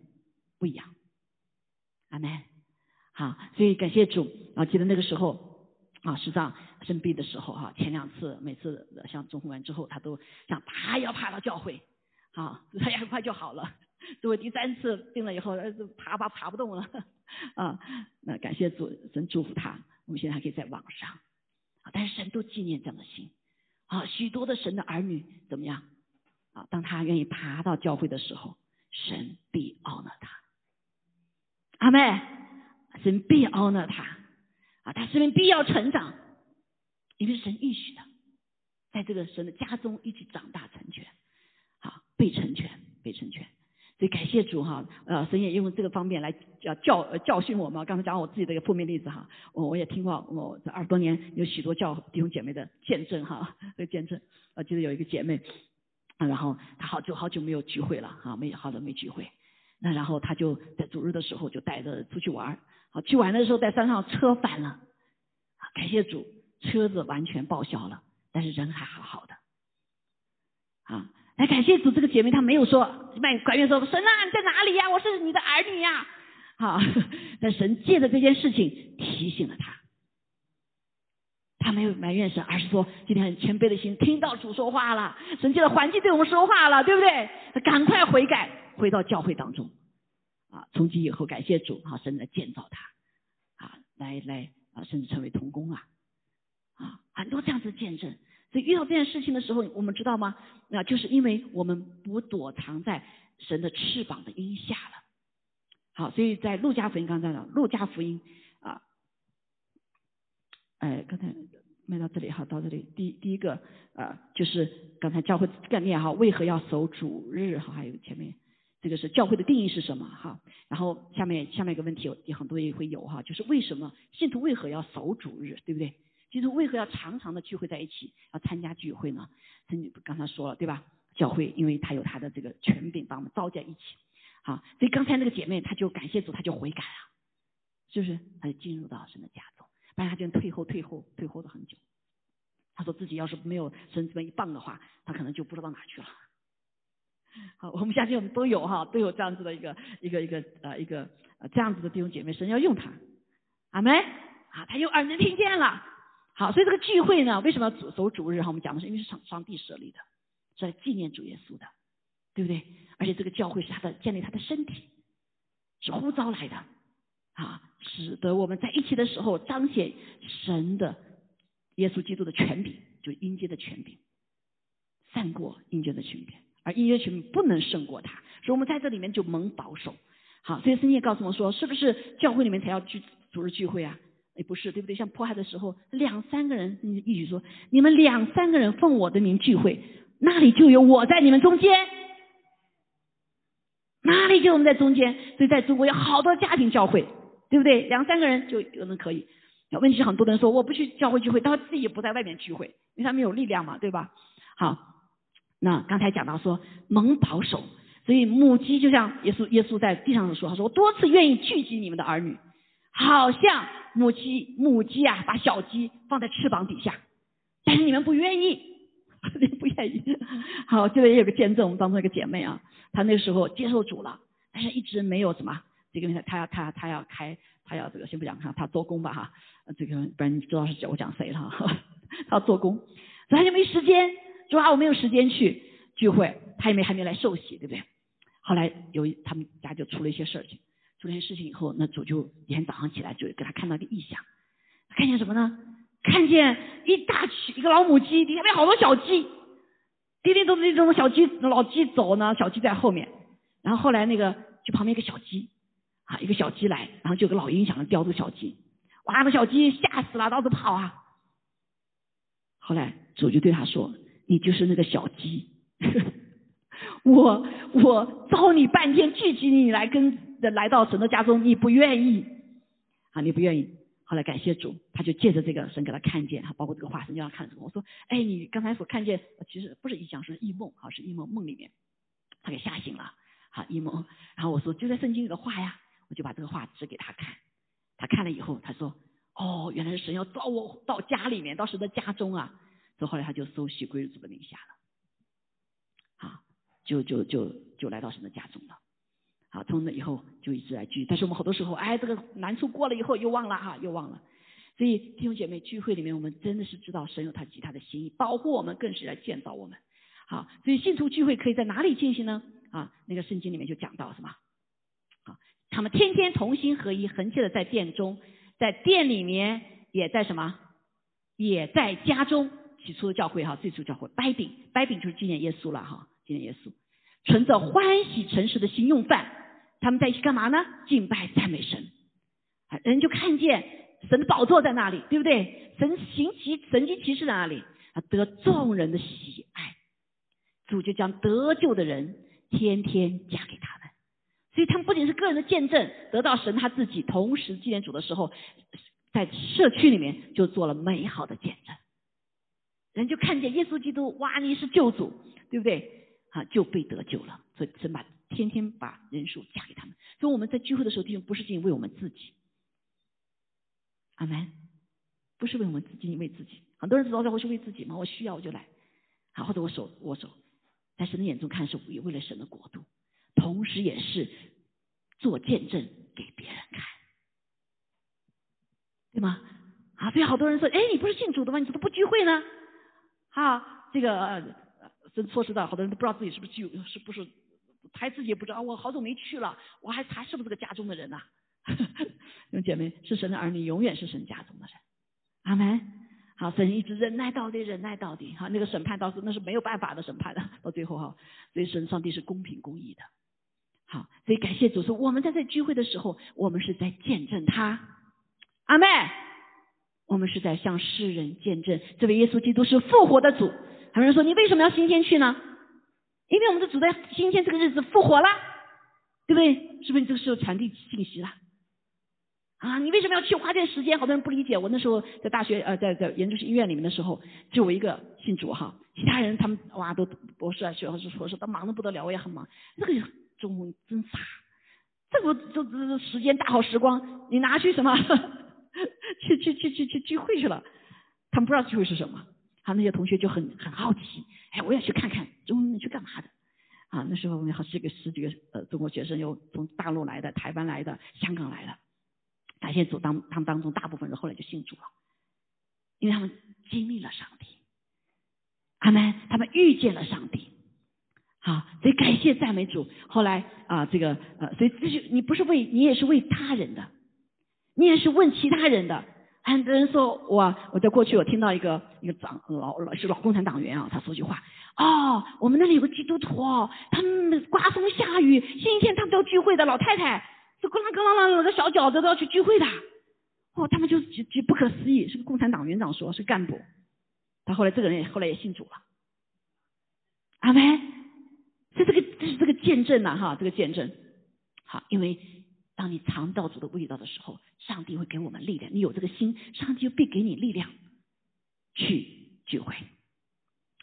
不一样，阿门。好，所以感谢主。啊，记得那个时候啊，师长生病的时候哈，前两次每次像中风完之后，他都想爬要爬到教会，好，他也很快就好了。作为第三次病了以后，爬爬爬不动了 <laughs> 啊。那感谢主，神祝福他，我们现在还可以在网上，但是神都纪念这样的心。啊，许多的神的儿女怎么样？啊，当他愿意爬到教会的时候，神必奥纳他。阿妹，神必奥纳他。啊，他生命必要成长，因为神预许的，在这个神的家中一起长大成全。好，被成全，被成全。所以感谢主哈，呃，神也用这个方面来教教教训我们。刚才讲我自己的一个负面例子哈，我我也听过，我这二十多年有许多教弟兄姐妹的见证哈，的 <laughs> 见证。我记得有一个姐妹，然后她好久好久没有聚会了哈，没好久没聚会，那然后她就在主日的时候就带着出去玩好去玩的时候在山上车翻了，感谢主，车子完全报销了，但是人还好好的，啊。来感谢主，这个姐妹她没有说卖管乐说神啊你在哪里呀？我是你的儿女呀。好，<laughs> 那神借着这件事情提醒了她，她没有埋怨神，而是说今天很谦卑的心听到主说话了，神借着环境对我们说话了，对不对？赶快悔改，回到教会当中啊！从今以后感谢主啊，神来建造他啊，来来啊，甚至成为童工啊啊，很多这样子见证。所以遇到这件事情的时候，我们知道吗？那就是因为我们不躲藏在神的翅膀的荫下了。好，所以在路加福音刚才讲，路加福音啊，哎，刚才卖到这里哈，到这里第第一个啊，就是刚才教会概念哈，为何要守主日哈？还有前面这个是教会的定义是什么哈？然后下面下面一个问题有很多也会有哈，就是为什么信徒为何要守主日，对不对？基督为何要常常的聚会在一起，要参加聚会呢？你刚才说了对吧？教会因为他有他的这个权柄，把我们召在一起。好，所以刚才那个姐妹，她就感谢主，她就悔改了，是不是？她就进入到神的家中，不然她就退后、退后、退后了很久。她说自己要是没有神这么一棒的话，她可能就不知道哪去了。好，我们相信我们都有哈，都有这样子的一个一个一个呃一个呃这样子的弟兄姐妹，神要用他，阿门。啊，他有耳能听见了。好，所以这个聚会呢，为什么要主守主日哈？我们讲的是因为是上上帝设立的，是来纪念主耶稣的，对不对？而且这个教会是他的建立他的身体，是呼召来的，啊，使得我们在一起的时候彰显神的耶稣基督的权柄，就是阴间的权柄，胜过阴间的权柄，而阴间权柄不能胜过他，所以我们在这里面就蒙保守，好，所以圣经告诉我说，是不是教会里面才要聚组织聚会啊？也不是，对不对？像迫害的时候，两三个人，你一起说，你们两三个人奉我的名聚会，那里就有我在你们中间，哪里就我们在中间。所以在中国有好多家庭教会，对不对？两三个人就有人可以。问题是很多人说我不去教会聚会，他自己也不在外面聚会，因为他没有力量嘛，对吧？好，那刚才讲到说蒙保守，所以母鸡就像耶稣耶稣在地上的说，他说我多次愿意聚集你们的儿女，好像母鸡母鸡啊把小鸡放在翅膀底下，但是你们不愿意，<laughs> 你不愿意。<laughs> 好，这里也有个见证，我们当中一个姐妹啊，她那时候接受主了，但是一直没有什么这个她要她她要开。她要这个先不讲哈，她做工吧哈，这个不然你知道是我讲谁了哈。<laughs> 他做工，所以她就没时间，主要我没有时间去聚会，她也没还没来受洗，对不对？后来有他们家就出了一些事情，出了一些事情以后，那主就一天早上起来就给他看到个异象，看见什么呢？看见一大群一个老母鸡，底下面好多小鸡，天天都是那种小鸡老鸡走呢，小鸡在后面，然后后来那个就旁边一个小鸡。啊，一个小鸡来，然后就有个老鹰想着叼这个小鸡，哇，那小鸡吓死了，到处跑啊。后来主就对他说：“你就是那个小鸡，<laughs> 我我招你半天，聚集你来跟来到神的家中，你不愿意啊，你不愿意。后来感谢主，他就借着这个神给他看见，哈，包括这个话神叫他看什么。我说，哎，你刚才所看见，其实不是异象，是异梦，啊，是异梦，梦里面他给吓醒了，好异梦。然后我说，就在圣经里的话呀。”我就把这个话指给他看，他看了以后，他说：“哦，原来是神要招我到家里面，到神的家中啊。”所以后来他就收许归入主的名下了，啊，就就就就来到神的家中了。好，从那以后就一直来聚。但是我们好多时候，哎，这个难处过了以后又忘了哈，又忘了。所以弟兄姐妹聚会里面，我们真的是知道神有他其他的心意，保护我们，更是来建造我们。好，所以信徒聚会可以在哪里进行呢？啊，那个圣经里面就讲到什么？他们天天同心合一，恒切的在殿中，在殿里面，也在什么？也在家中。起初的教会哈，最初教会掰饼，掰饼就是纪念耶稣了哈，纪念耶稣，存着欢喜诚实的心用饭。他们在一起干嘛呢？敬拜赞美神。人就看见神的宝座在那里，对不对？神行奇神迹奇事在那里，啊，得众人的喜爱。主就将得救的人天天加给他们。所以他们不仅是个人的见证，得到神他自己，同时纪念主的时候，在社区里面就做了美好的见证，人就看见耶稣基督，哇，你是救主，对不对？啊，就被得救了。所以神把天天把人数加给他们。所以我们在聚会的时候，弟兄不是仅仅为我们自己，阿门，不是为我们自己，为自己。很多人知道我是为自己嘛，我需要我就来，好或者我手握手，在神的眼中看是为为了神的国度。同时也是做见证给别人看，对吗？啊，所以好多人说，哎，你不是信主的吗？你怎么不聚会呢？哈，这个真说实在，好多人都不知道自己是不是聚，是不是他自己不知道。我好久没去了，我还他是不是个家中的人呢？<laughs> 兄姐妹，是神的儿女，永远是神家中的人。阿门。好，神一直忍耐到底，忍耐到底。哈，那个审判到时那是没有办法的审判的，到最后哈，所以神上帝是公平公义的。好，所以感谢主说，我们在这聚会的时候，我们是在见证他，阿妹，我们是在向世人见证这位耶稣基督是复活的主。很多人说，你为什么要新天去呢？因为我们的主在今天这个日子复活了，对不对？是不是你这个时候传递信息了？啊，你为什么要去花这个时间？好多人不理解。我那时候在大学，呃，在在研究生医院里面的时候，就我一个信主哈，其他人他们哇都博士啊、学士、硕士都忙得不得了，我也很忙。这个。中午真傻，这个这这这时间大好时光，你拿去什么？<laughs> 去去去去去聚会去了，他们不知道聚会是什么。好，那些同学就很很好奇，哎，我也去看看，中你去干嘛的？啊，那时候我们好几个十几个呃中国学生，有从大陆来的、台湾来的、香港来的，感谢主当他们当中大部分人后来就信主了，因为他们经历了上帝，他们他们遇见了上帝。好，所以感谢赞美主。后来啊，这个呃，所以这就你不是为你也是为他人的，你也是问其他人的。很多人说我我在过去我听到一个一个长老老是老共产党员啊，他说句话。哦，我们那里有个基督徒哦，他们刮风下雨星期天他们都要聚会的，老太太这咣啷咣啷啷那个小饺子都要去聚会的，哦，他们就就就不可思议，是个共产党员长说，是干部，他后来这个人也后来也信主了，阿门，是这个这是这个见证呐哈，这个见证。好，因为。当你尝到主的味道的时候，上帝会给我们力量。你有这个心，上帝就必给你力量去聚会。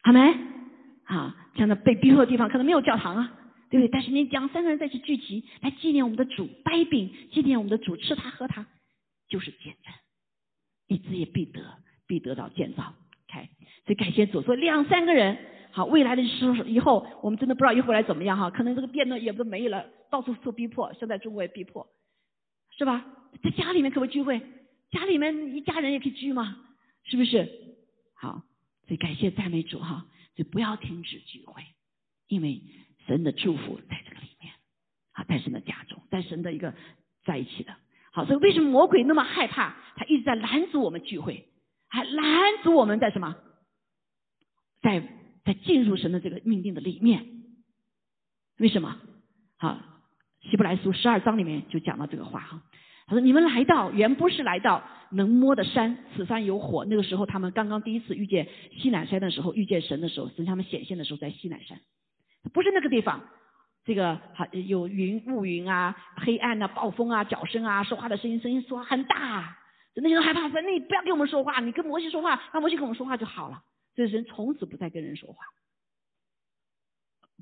好没？啊，像那被逼迫的地方可能没有教堂啊，对不对？但是你两三个人在一起聚集，来纪念我们的主，掰饼纪念我们的主，吃它喝它，就是见证。你自也必得，必得到建造。OK，所以感谢主，所以两三个人。好，未来的时候以后，我们真的不知道以后来怎么样哈，可能这个店呢也不没了，到处受逼迫，现在中国也逼迫，是吧？在家里面可不可以聚会？家里面一家人也可以聚吗？是不是？好，所以感谢赞美主哈，所以不要停止聚会，因为神的祝福在这个里面，啊，在神的家中，在神的一个在一起的。好，所以为什么魔鬼那么害怕？他一直在拦阻我们聚会，还拦阻我们在什么？在。在进入神的这个命定的里面，为什么？好，希伯来书十二章里面就讲到这个话哈。他说：“你们来到原不是来到能摸的山，此山有火。那个时候他们刚刚第一次遇见西南山的时候，遇见神的时候，神他们显现的时候在西南山，不是那个地方。这个好有云雾云啊，黑暗啊，暴风啊，脚声啊，说话的声音声音说很大，那些人害怕神，你不要跟我们说话，你跟摩西说话，让摩西跟我们说话就好了。”这人从此不再跟人说话，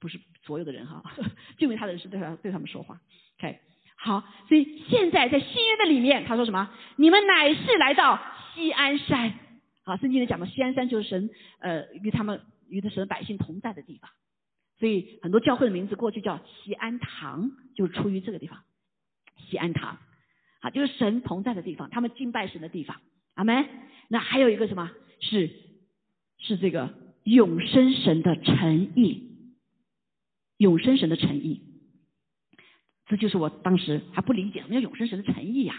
不是所有的人哈，<laughs> 敬畏他的人是对他对他们说话。OK，好，所以现在在新约的里面，他说什么？你们乃是来到西安山。好，圣经里讲的西安山就是神呃与他们与他神百姓同在的地方。所以很多教会的名字过去叫西安堂，就是出于这个地方。西安堂，好，就是神同在的地方，他们敬拜神的地方。阿门。那还有一个什么？是。是这个永生神的诚意，永生神的诚意，这就是我当时还不理解什么叫永生神的诚意呀？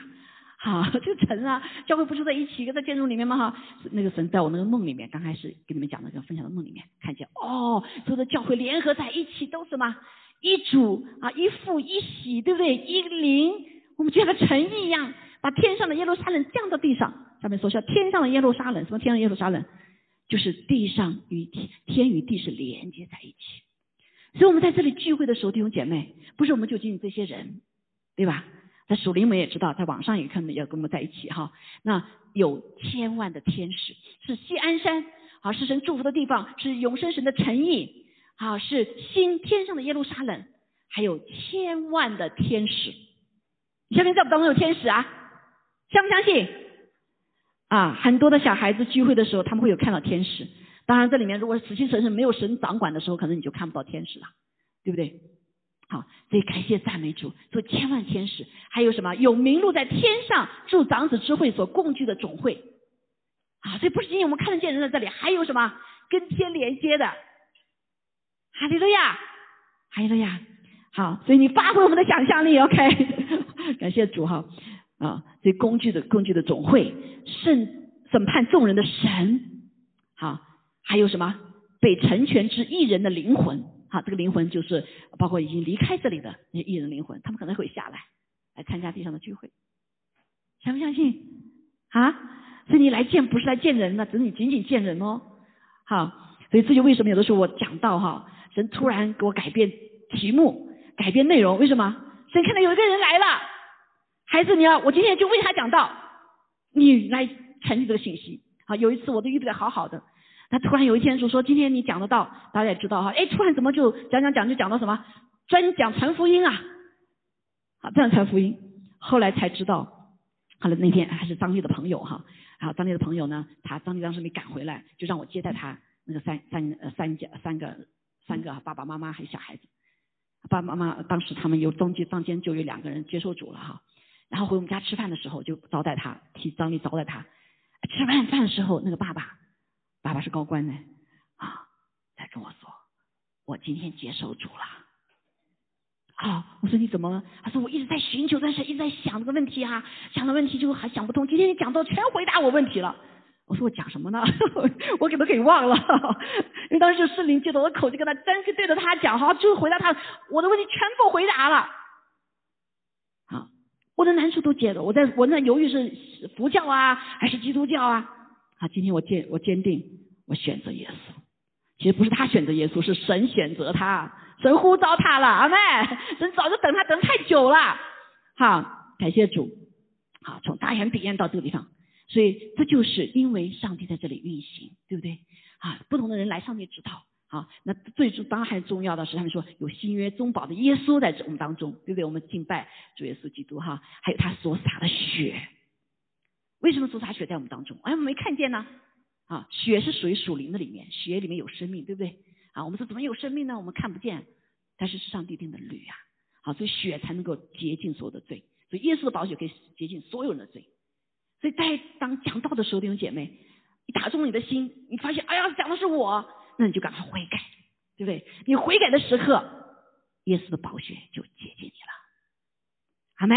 好，就 <laughs> 诚啊，教会不是在一起一个，在建筑里面吗？哈，那个神在我那个梦里面，刚开始给你们讲那个分享的梦里面，看见哦，所有的教会联合在一起，都什么一主啊，一父一喜，对不对？一灵，我们就像诚意一样，把天上的耶路撒冷降到地上。上面说叫天上的耶路撒冷，什么天上的耶路撒冷？就是地上与天天与地是连接在一起，所以我们在这里聚会的时候，弟兄姐妹，不是我们就仅仅这些人，对吧？在属灵们也知道，在网上也看到要跟我们在一起哈。那有千万的天使，是西安山，啊，是神祝福的地方，是永生神的诚意，啊，是新天上的耶路撒冷，还有千万的天使。你相信在我们当中有天使啊？相不相信？啊，很多的小孩子聚会的时候，他们会有看到天使。当然，这里面如果死气沉沉、没有神掌管的时候，可能你就看不到天使了，对不对？好，所以感谢赞美主，做千万天使，还有什么有名录在天上祝长子之会所共聚的总会。啊，所以不是仅仅我们看得见人在这里，还有什么跟天连接的？哈利路亚，哈利路亚。好，所以你发挥我们的想象力，OK？<laughs> 感谢主哈。啊，这工具的工具的总会，审审判众人的神，好，还有什么被成全之一人的灵魂，好，这个灵魂就是包括已经离开这里的那些艺人灵魂，他们可能会下来来参加地上的聚会，相不相信？啊，所以你来见不是来见人的，只是你仅仅见人哦，好，所以这就为什么有的时候我讲到哈，神突然给我改变题目，改变内容，为什么？神看到有一个人来了。孩子，你要我今天就为他讲道，你来传递这个信息。啊，有一次我都预备的好好的，他突然有一天就说：“今天你讲的道，大家也知道哈，哎，突然怎么就讲讲讲就讲到什么专讲传福音啊？好，这样传福音。后来才知道，后来那天还是张丽的朋友哈，然后张丽的朋友呢，他张丽当时没赶回来，就让我接待他那个三三呃三家三个三个爸爸妈妈还有小孩子，爸爸妈妈当时他们有中间中间就有两个人接受主了哈。然后回我们家吃饭的时候，就招待他，替张丽招待他。吃完饭的时候，那个爸爸，爸爸是高官呢，啊，在跟我说，我今天接受主了。好，我说你怎么了？他说我一直在寻求，但是一直在想这个问题啊，想的问题就还想不通。今天你讲到全回答我问题了。我说我讲什么呢？<laughs> 我给都给忘了，<laughs> 因为当时就圣灵借着我的口就跟他真是对着他讲，好，就回答他我的问题全部回答了。我的难处都解了，我在我在犹豫是佛教啊还是基督教啊？好，今天我坚我坚定，我选择耶稣。其实不是他选择耶稣，是神选择他，神呼召他了，阿妹，神早就等他等太久了。好，感谢主。好，从大洋彼岸到这个地方。所以这就是因为上帝在这里运行，对不对？啊，不同的人来，上帝指导。好，那最终当然还重要的是，他们说有新约中保的耶稣在我们当中，对不对？我们敬拜主耶稣基督哈，还有他所洒的血。为什么所洒血在我们当中？哎，我们没看见呢。啊，血是属于属灵的里面，血里面有生命，对不对？啊，我们说怎么有生命呢？我们看不见，但是是上帝定的律啊。好，所以血才能够洁净所有的罪，所以耶稣的宝血可以洁净所有人的罪。所以在当讲道的时候，弟兄姐妹，你打中你的心，你发现，哎呀，讲的是我，那你就赶快悔改，对不对？你悔改的时刻，耶稣的宝血就接近你了，好没？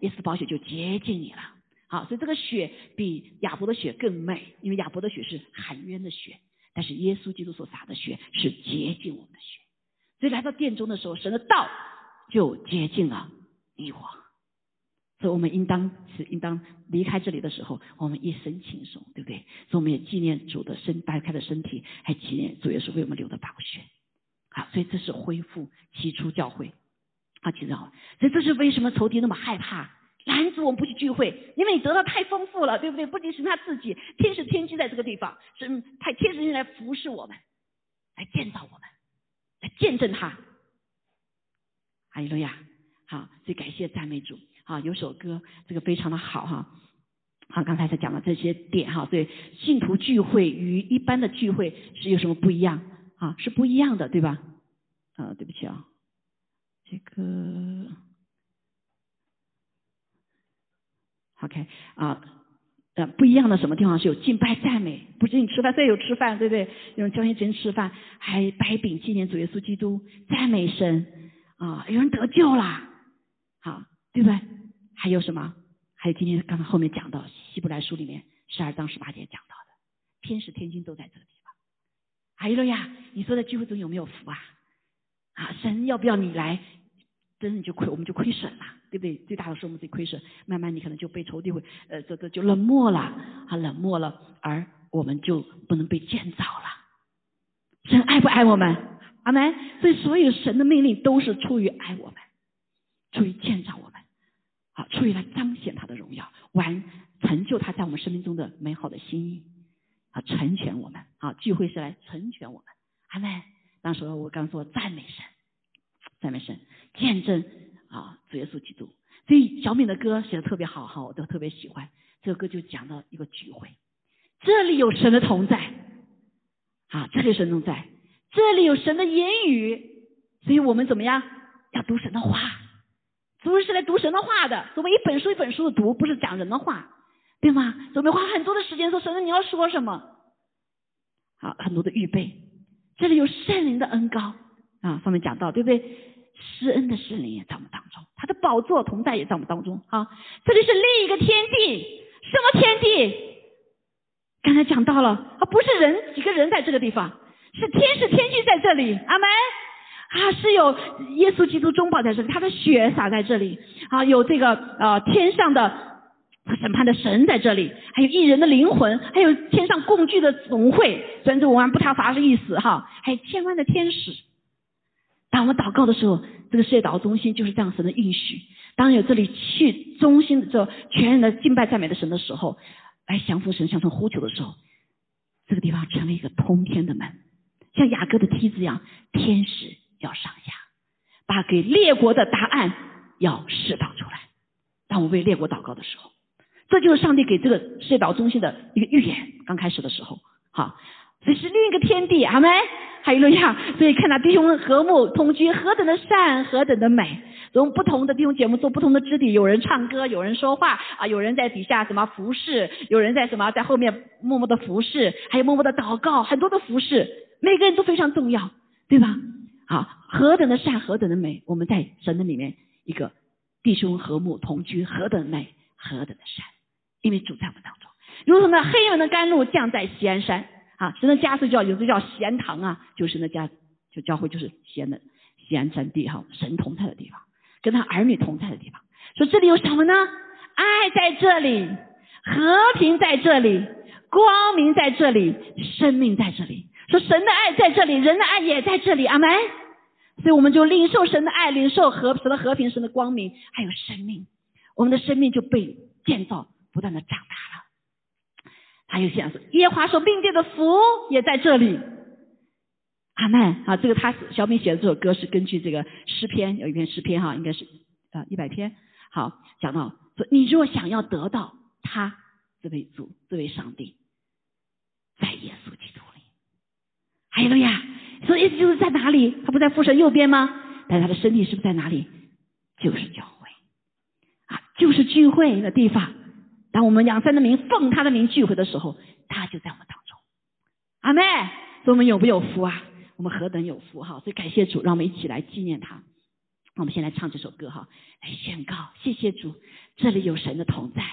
耶稣的宝血就接近你了。好，所以这个血比亚伯的血更美，因为亚伯的血是含冤的血，但是耶稣基督所洒的血是接近我们的血。所以来到殿中的时候，神的道就接近了你我。所以我们应当是应当离开这里的时候，我们一身轻松，对不对？所以我们也纪念主的身掰开的身体，还纪念主耶稣为我们流的宝血。好，所以这是恢复起初教会。啊，记得所以这是为什么仇敌那么害怕拦阻我们不去聚会？因为你得到太丰富了，对不对？不仅是他自己，天使天机在这个地方，是派天使来服侍我们，来建造我们，来见证他。阿利路亚！好，所以感谢赞美主。啊，有首歌，这个非常的好哈。好，刚才才讲了这些点哈，对，信徒聚会与一般的聚会是有什么不一样？啊，是不一样的，对吧？啊，对不起啊，这个，OK，啊，呃，不一样的什么地方是有敬拜赞美，不仅仅吃饭，虽然有吃饭，对不对？用交心真吃饭，还摆饼纪念主耶稣基督，赞美神啊，有人得救啦，好。对不对？还有什么？还有今天刚刚后面讲到希伯来书里面十二章十八节讲到的，天使天君都在这个地方。还有了呀，你说在聚会中有没有福啊？啊，神要不要你来？真的就亏，我们就亏损了，对不对？最大的是我们自己亏损，慢慢你可能就被仇敌会呃这这就冷漠了，啊冷漠了，而我们就不能被建造了。神爱不爱我们？阿门。所以所有神的命令都是出于爱我们，出于建造我们。好，出于来彰显他的荣耀，完成就他在我们生命中的美好的心意，啊，成全我们。啊，聚会是来成全我们。阿门。当时我刚说赞美神，赞美神，见证啊，主耶稣基督。所以小敏的歌写的特别好，哈，我都特别喜欢。这个歌就讲到一个聚会，这里有神的同在，啊，这里神同在，这里有神的言语，所以我们怎么样？要读神的话。读是来读神的话的，我们一本书一本书的读，不是讲人的话，对吗？我们花很多的时间说神，你要说什么？好，很多的预备。这里有圣灵的恩高啊，上面讲到，对不对？施恩的圣灵也在我们当中，他的宝座同在也在我们当中啊。这里是另一个天地，什么天地？刚才讲到了啊，不是人几个人在这个地方，是天使天君在这里，阿门。啊，是有耶稣基督中保在这里，他的血洒在这里，啊，有这个呃天上的审判的神在这里，还有一人的灵魂，还有天上共聚的总会，虽然这文案不太法是意思哈，还有千万的天使。当我们祷告的时候，这个世界祷告中心就是这样神的应许。当有这里去中心的这全人的敬拜赞美的神的时候，来降服神向神呼求的时候，这个地方成为一个通天的门，像雅各的梯子一样，天使。要上下，把给列国的答案要释放出来。当我为列国祷告的时候，这就是上帝给这个世界岛中心的一个预言。刚开始的时候，好，这是另一个天地，好没？还有路亚，所以看到弟兄和睦同居，何等的善，何等的美。从不同的弟兄节目做不同的肢体，有人唱歌，有人说话啊，有人在底下什么服侍，有人在什么在后面默默的服侍，还有默默的祷告，很多的服侍，每个人都非常重要，对吧？好，何等的善，何等的美！我们在神的里面，一个弟兄和睦同居，何等美，何等的善！因为主在我们当中，如同那黑暗的甘露降在西安山啊！神的家是叫有的叫贤堂啊，就是那家就教会就是西安的西安山地哈，神同在的地方，跟他儿女同在的地方。说这里有什么呢？爱在这里，和平在这里，光明在这里，生命在这里。说神的爱在这里，人的爱也在这里。阿门。所以我们就领受神的爱，领受和神的和平，神的光明，还有生命。我们的生命就被建造，不断的长大了。还有像是耶华所命定的福也在这里。阿门。啊，这个他小米写的这首歌是根据这个诗篇，有一篇诗篇哈，应该是啊一百篇。好，讲到说你若想要得到他这位主，这位上帝，在耶稣基督里。还有了呀。所以意思就是在哪里？他不在父神右边吗？但他的身体是不是在哪里？就是教会啊，就是聚会的地方。当我们扬三的名，奉他的名聚会的时候，他就在我们当中。阿妹，所以我们有不有福啊？我们何等有福哈！所以感谢主，让我们一起来纪念他。我们先来唱这首歌哈，来宣告，谢谢主，这里有神的同在。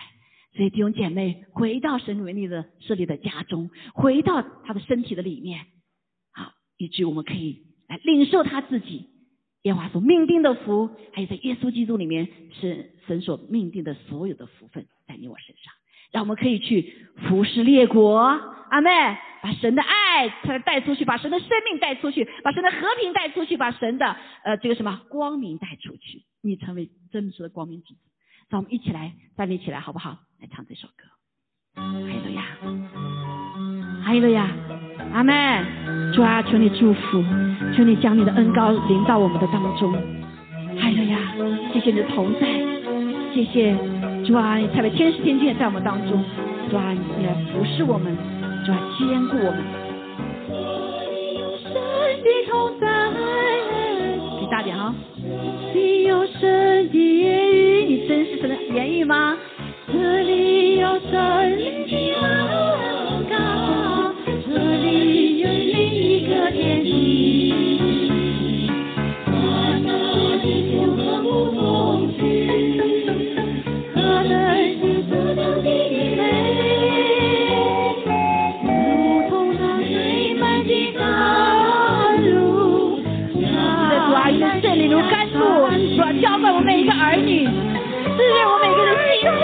所以弟兄姐妹，回到神为你的设立的家中，回到他的身体的里面。以至于我们可以来领受他自己耶和华所命定的福，还有在耶稣基督里面是神所命定的所有的福分在你我身上，让我们可以去服侍列国，阿妹，把神的爱他带出去，把神的生命带出去，把神的和平带出去，把神的呃这个什么光明带出去，你成为真实的光明之子。让我们一起来站立起来，好不好？来唱这首歌，还有呀，还有呀。阿妹，主啊，求你祝福，求你将你的恩高临到我们的当中。还有呀，谢谢你的同在，谢谢主啊，你差派天使天君在我们当中，主啊，你来服侍我们，主啊，坚固我们。可以大点哈。你有神的言语，你真是神的言语吗？这里有神的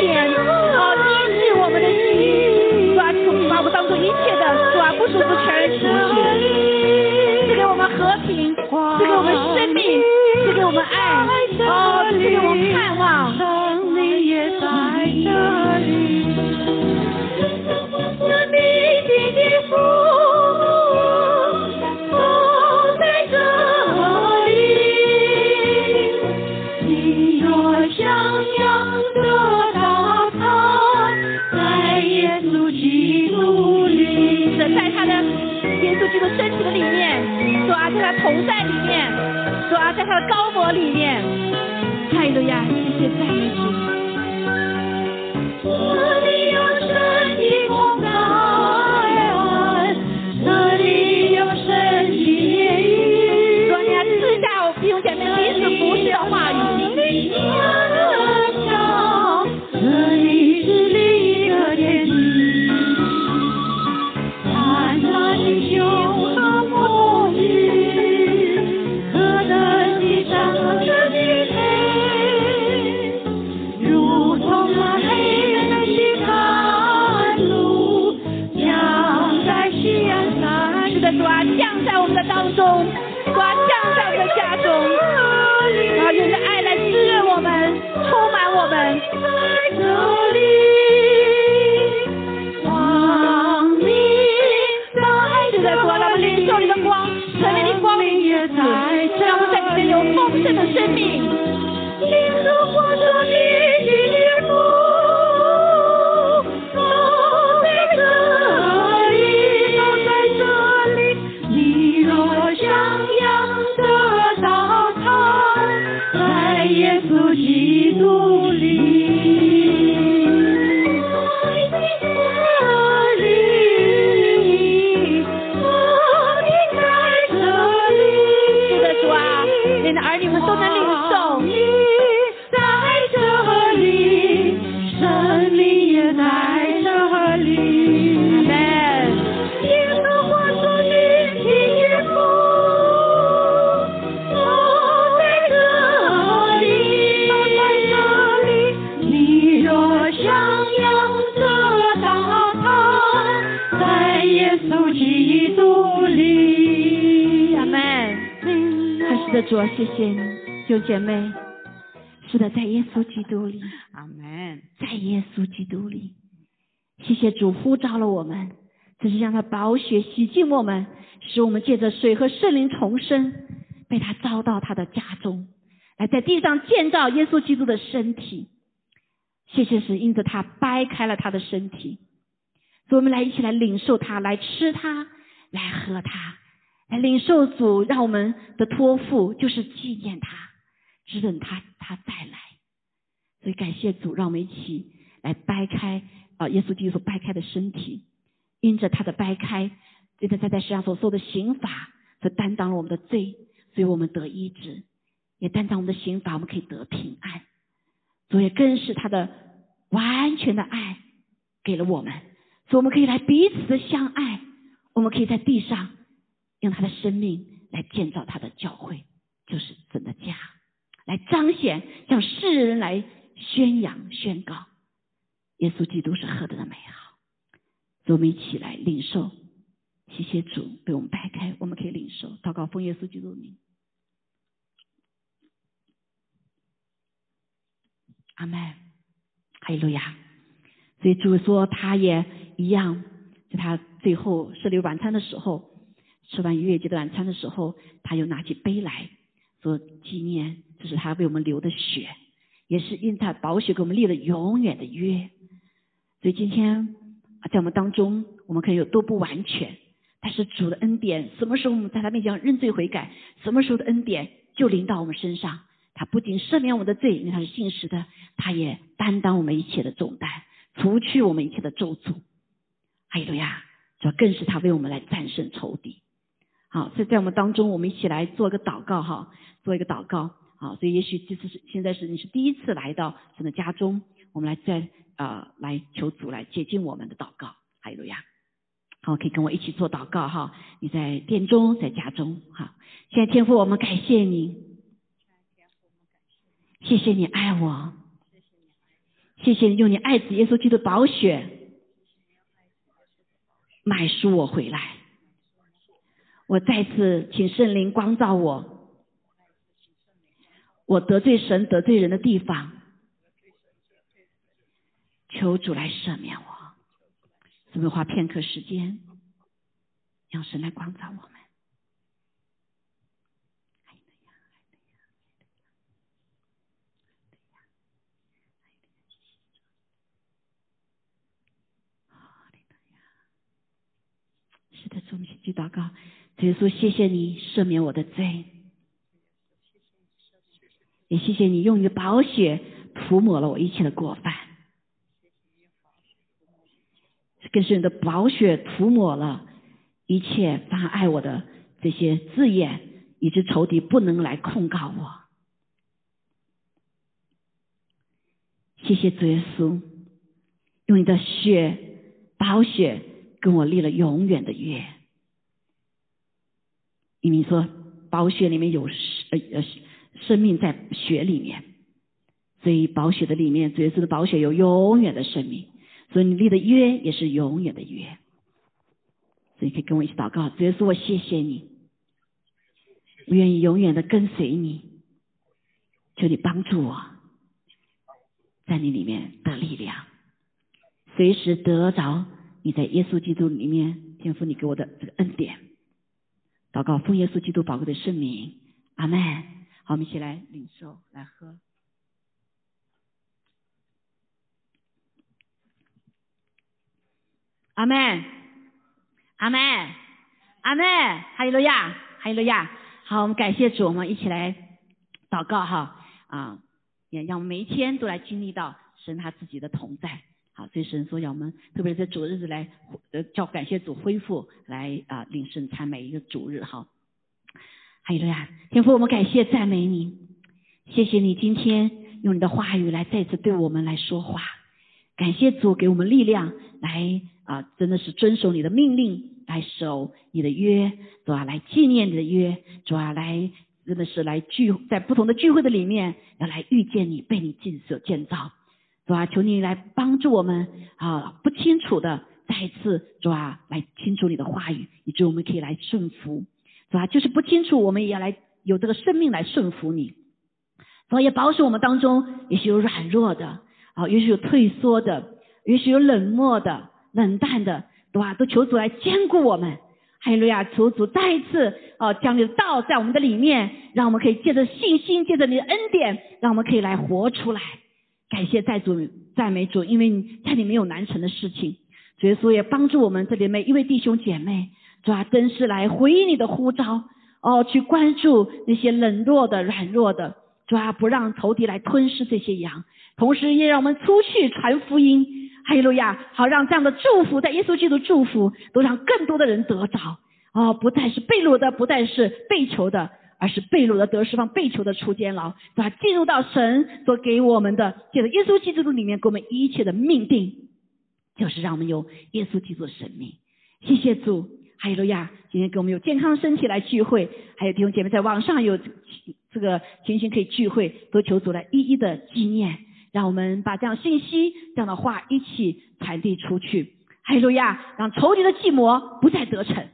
人心田，啊，医治我们的心，抓住，把我们当做一切的。不舒服，全然出去，赐给我们和平，赐给我们生命，赐给我们爱，哦，赐给我们盼多主，谢谢你，弟兄姐妹。是的，在耶稣基督里，阿门。在耶稣基督里，谢谢主呼召了我们，这是让他宝血洗净我们，使我们借着水和圣灵重生，被他招到他的家中，来在地上建造耶稣基督的身体。谢谢神因着他掰开了他的身体，所以我们来一起来领受他，来吃他，来喝他，来领受主让我们的托付，就是纪念他。只等他他再来，所以感谢主，让我们一起来掰开啊，耶稣基督所掰开的身体，因着他的掰开，因着他在世上所受的刑罚，所担当了我们的罪，所以我们得医治，也担当我们的刑罚，我们可以得平安。所以更是他的完全的爱给了我们，所以我们可以来彼此的相爱，我们可以在地上用他的生命来建造他的教会，就是整个家。来彰显，向世人来宣扬、宣告，耶稣基督是何等的美好！所以我们一起来领受，谢谢主被我们掰开，我们可以领受，祷告奉耶稣基督名，阿门，哈利路亚。所以主说，他也一样，在他最后设立晚餐的时候，吃完逾越节的晚餐的时候，他又拿起杯来做纪念。这是他为我们流的血，也是因他宝血给我们立了永远的约。所以今天在我们当中，我们可以有多不完全，但是主的恩典，什么时候我们在他面前认罪悔改，什么时候的恩典就临到我们身上。他不仅赦免我们的罪，因为他是信实的，他也担当我们一切的重担，除去我们一切的咒诅。哈利路亚！这更是他为我们来战胜仇敌。好，所以在我们当中，我们一起来做一个祷告哈，做一个祷告。好，所以也许这次是现在是你是第一次来到神的家中，我们来再啊来求主来接近我们的祷告，哈利路亚。好，可以跟我一起做祷告哈。你在殿中，在家中，哈。现在天父，我们感谢你，谢谢你爱我，谢谢你用你爱子耶稣基督的宝血买赎我回来。我再次请圣灵光照我。我得罪神得罪人的地方，求主来赦免我。准备花片刻时间，让神来光照我们。是的，主，我们一起祷告，耶稣，谢谢你赦免我的罪。也谢谢你用你的宝血涂抹了我一切的过犯，更是你的宝血涂抹了一切妨碍我的这些字眼，以及仇敌不能来控告我。谢谢主耶稣，用你的血宝血跟我立了永远的约。因为说宝血里面有呃呃。生命在血里面，所以宝血的里面，主耶稣的宝血有永远的生命，所以你立的约也是永远的约。所以可以跟我一起祷告，主耶稣，我谢谢你，我愿意永远的跟随你，求你帮助我，在你里面得力量，随时得着你在耶稣基督里面天赋你给我的这个恩典。祷告奉耶稣基督宝贵的圣名，阿门。好，我们一起来领受，来喝。阿门，阿门，阿门，哈利路亚，哈利路亚。好，我们感谢主，我们一起来祷告哈啊，也让我们每一天都来经历到神他自己的同在。好，所以神说要我们，特别是在主日子来呃叫感谢主恢复来啊领圣餐每一个主日哈。哈利路亚，天父，我们感谢赞美你，谢谢你今天用你的话语来再次对我们来说话，感谢主给我们力量来啊，真的是遵守你的命令，来守你的约，主啊，来纪念你的约，主啊，来真的是来聚在不同的聚会的里面，要来遇见你，被你建所建造，主啊，求你来帮助我们啊，不清楚的再一次主啊，来清楚你的话语，以致我们可以来顺服。是吧？就是不清楚，我们也要来有这个生命来顺服你。主也保守我们当中，也许有软弱的啊，也许有退缩的，也许有冷漠的、冷淡的，对吧？都求主来兼顾我们。哈利路亚！求主再一次哦，将你的道在我们的里面，让我们可以借着信心，借着你的恩典，让我们可以来活出来。感谢在主，赞美主，因为你在里面有难成的事情。主耶稣也帮助我们这里每一位弟兄姐妹，主啊，真是来回应你的呼召哦，去关注那些冷弱的、软弱的，主啊，不让仇敌来吞噬这些羊，同时也让我们出去传福音。哈利路亚！好让这样的祝福，在耶稣基督祝福，都让更多的人得着。哦，不再是被掳的，不再是被囚的，而是被掳的得释放，被囚的出监牢，对吧？进入到神所给我们的，借着耶稣基督里面给我们一切的命定，就是让我们有耶稣基督的生命。谢谢主，哈利路亚！今天给我们有健康的身体来聚会，还有弟兄姐妹在网上有这个情形可以聚会，都求主来一一的纪念。让我们把这样信息、这样的话一起传递出去。哈利路亚！让仇敌的计谋不再得逞。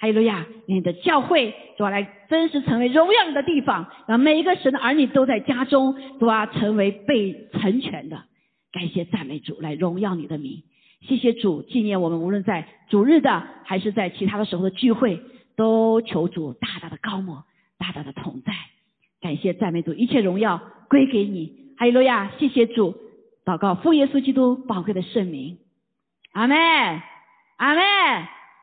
哈利路亚！你的教会主要来真实成为荣耀你的地方，让每一个神的儿女都在家中都要成为被成全的。感谢赞美主，来荣耀你的名。谢谢主纪念我们，无论在主日的还是在其他的时候的聚会，都求主大大的高摩，大大的同在。感谢赞美主，一切荣耀归给你。哈利路亚！谢谢主，祷告奉耶稣基督宝贵的圣名，阿门，阿门，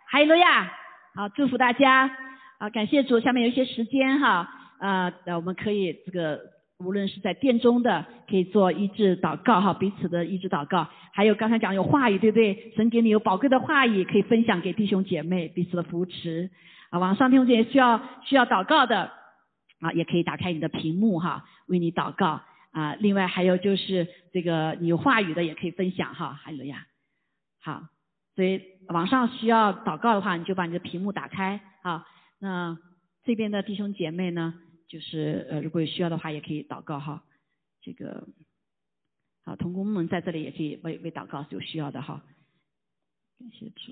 哈利路亚！好，祝福大家，啊，感谢主。下面有一些时间哈，呃，我们可以这个无论是在殿中的，可以做医治祷告哈，彼此的医治祷告。还有刚才讲有话语，对不对？神给你有宝贵的话语，可以分享给弟兄姐妹，彼此的扶持。啊，网上弟兄姐需要需要祷告的，啊，也可以打开你的屏幕哈，为你祷告。啊，另外还有就是这个你有话语的也可以分享哈，还有呀。好，所以网上需要祷告的话，你就把你的屏幕打开啊。那这边的弟兄姐妹呢，就是呃如果有需要的话也可以祷告哈。这个好，同工们在这里也可以为为祷告有需要的哈。感谢主。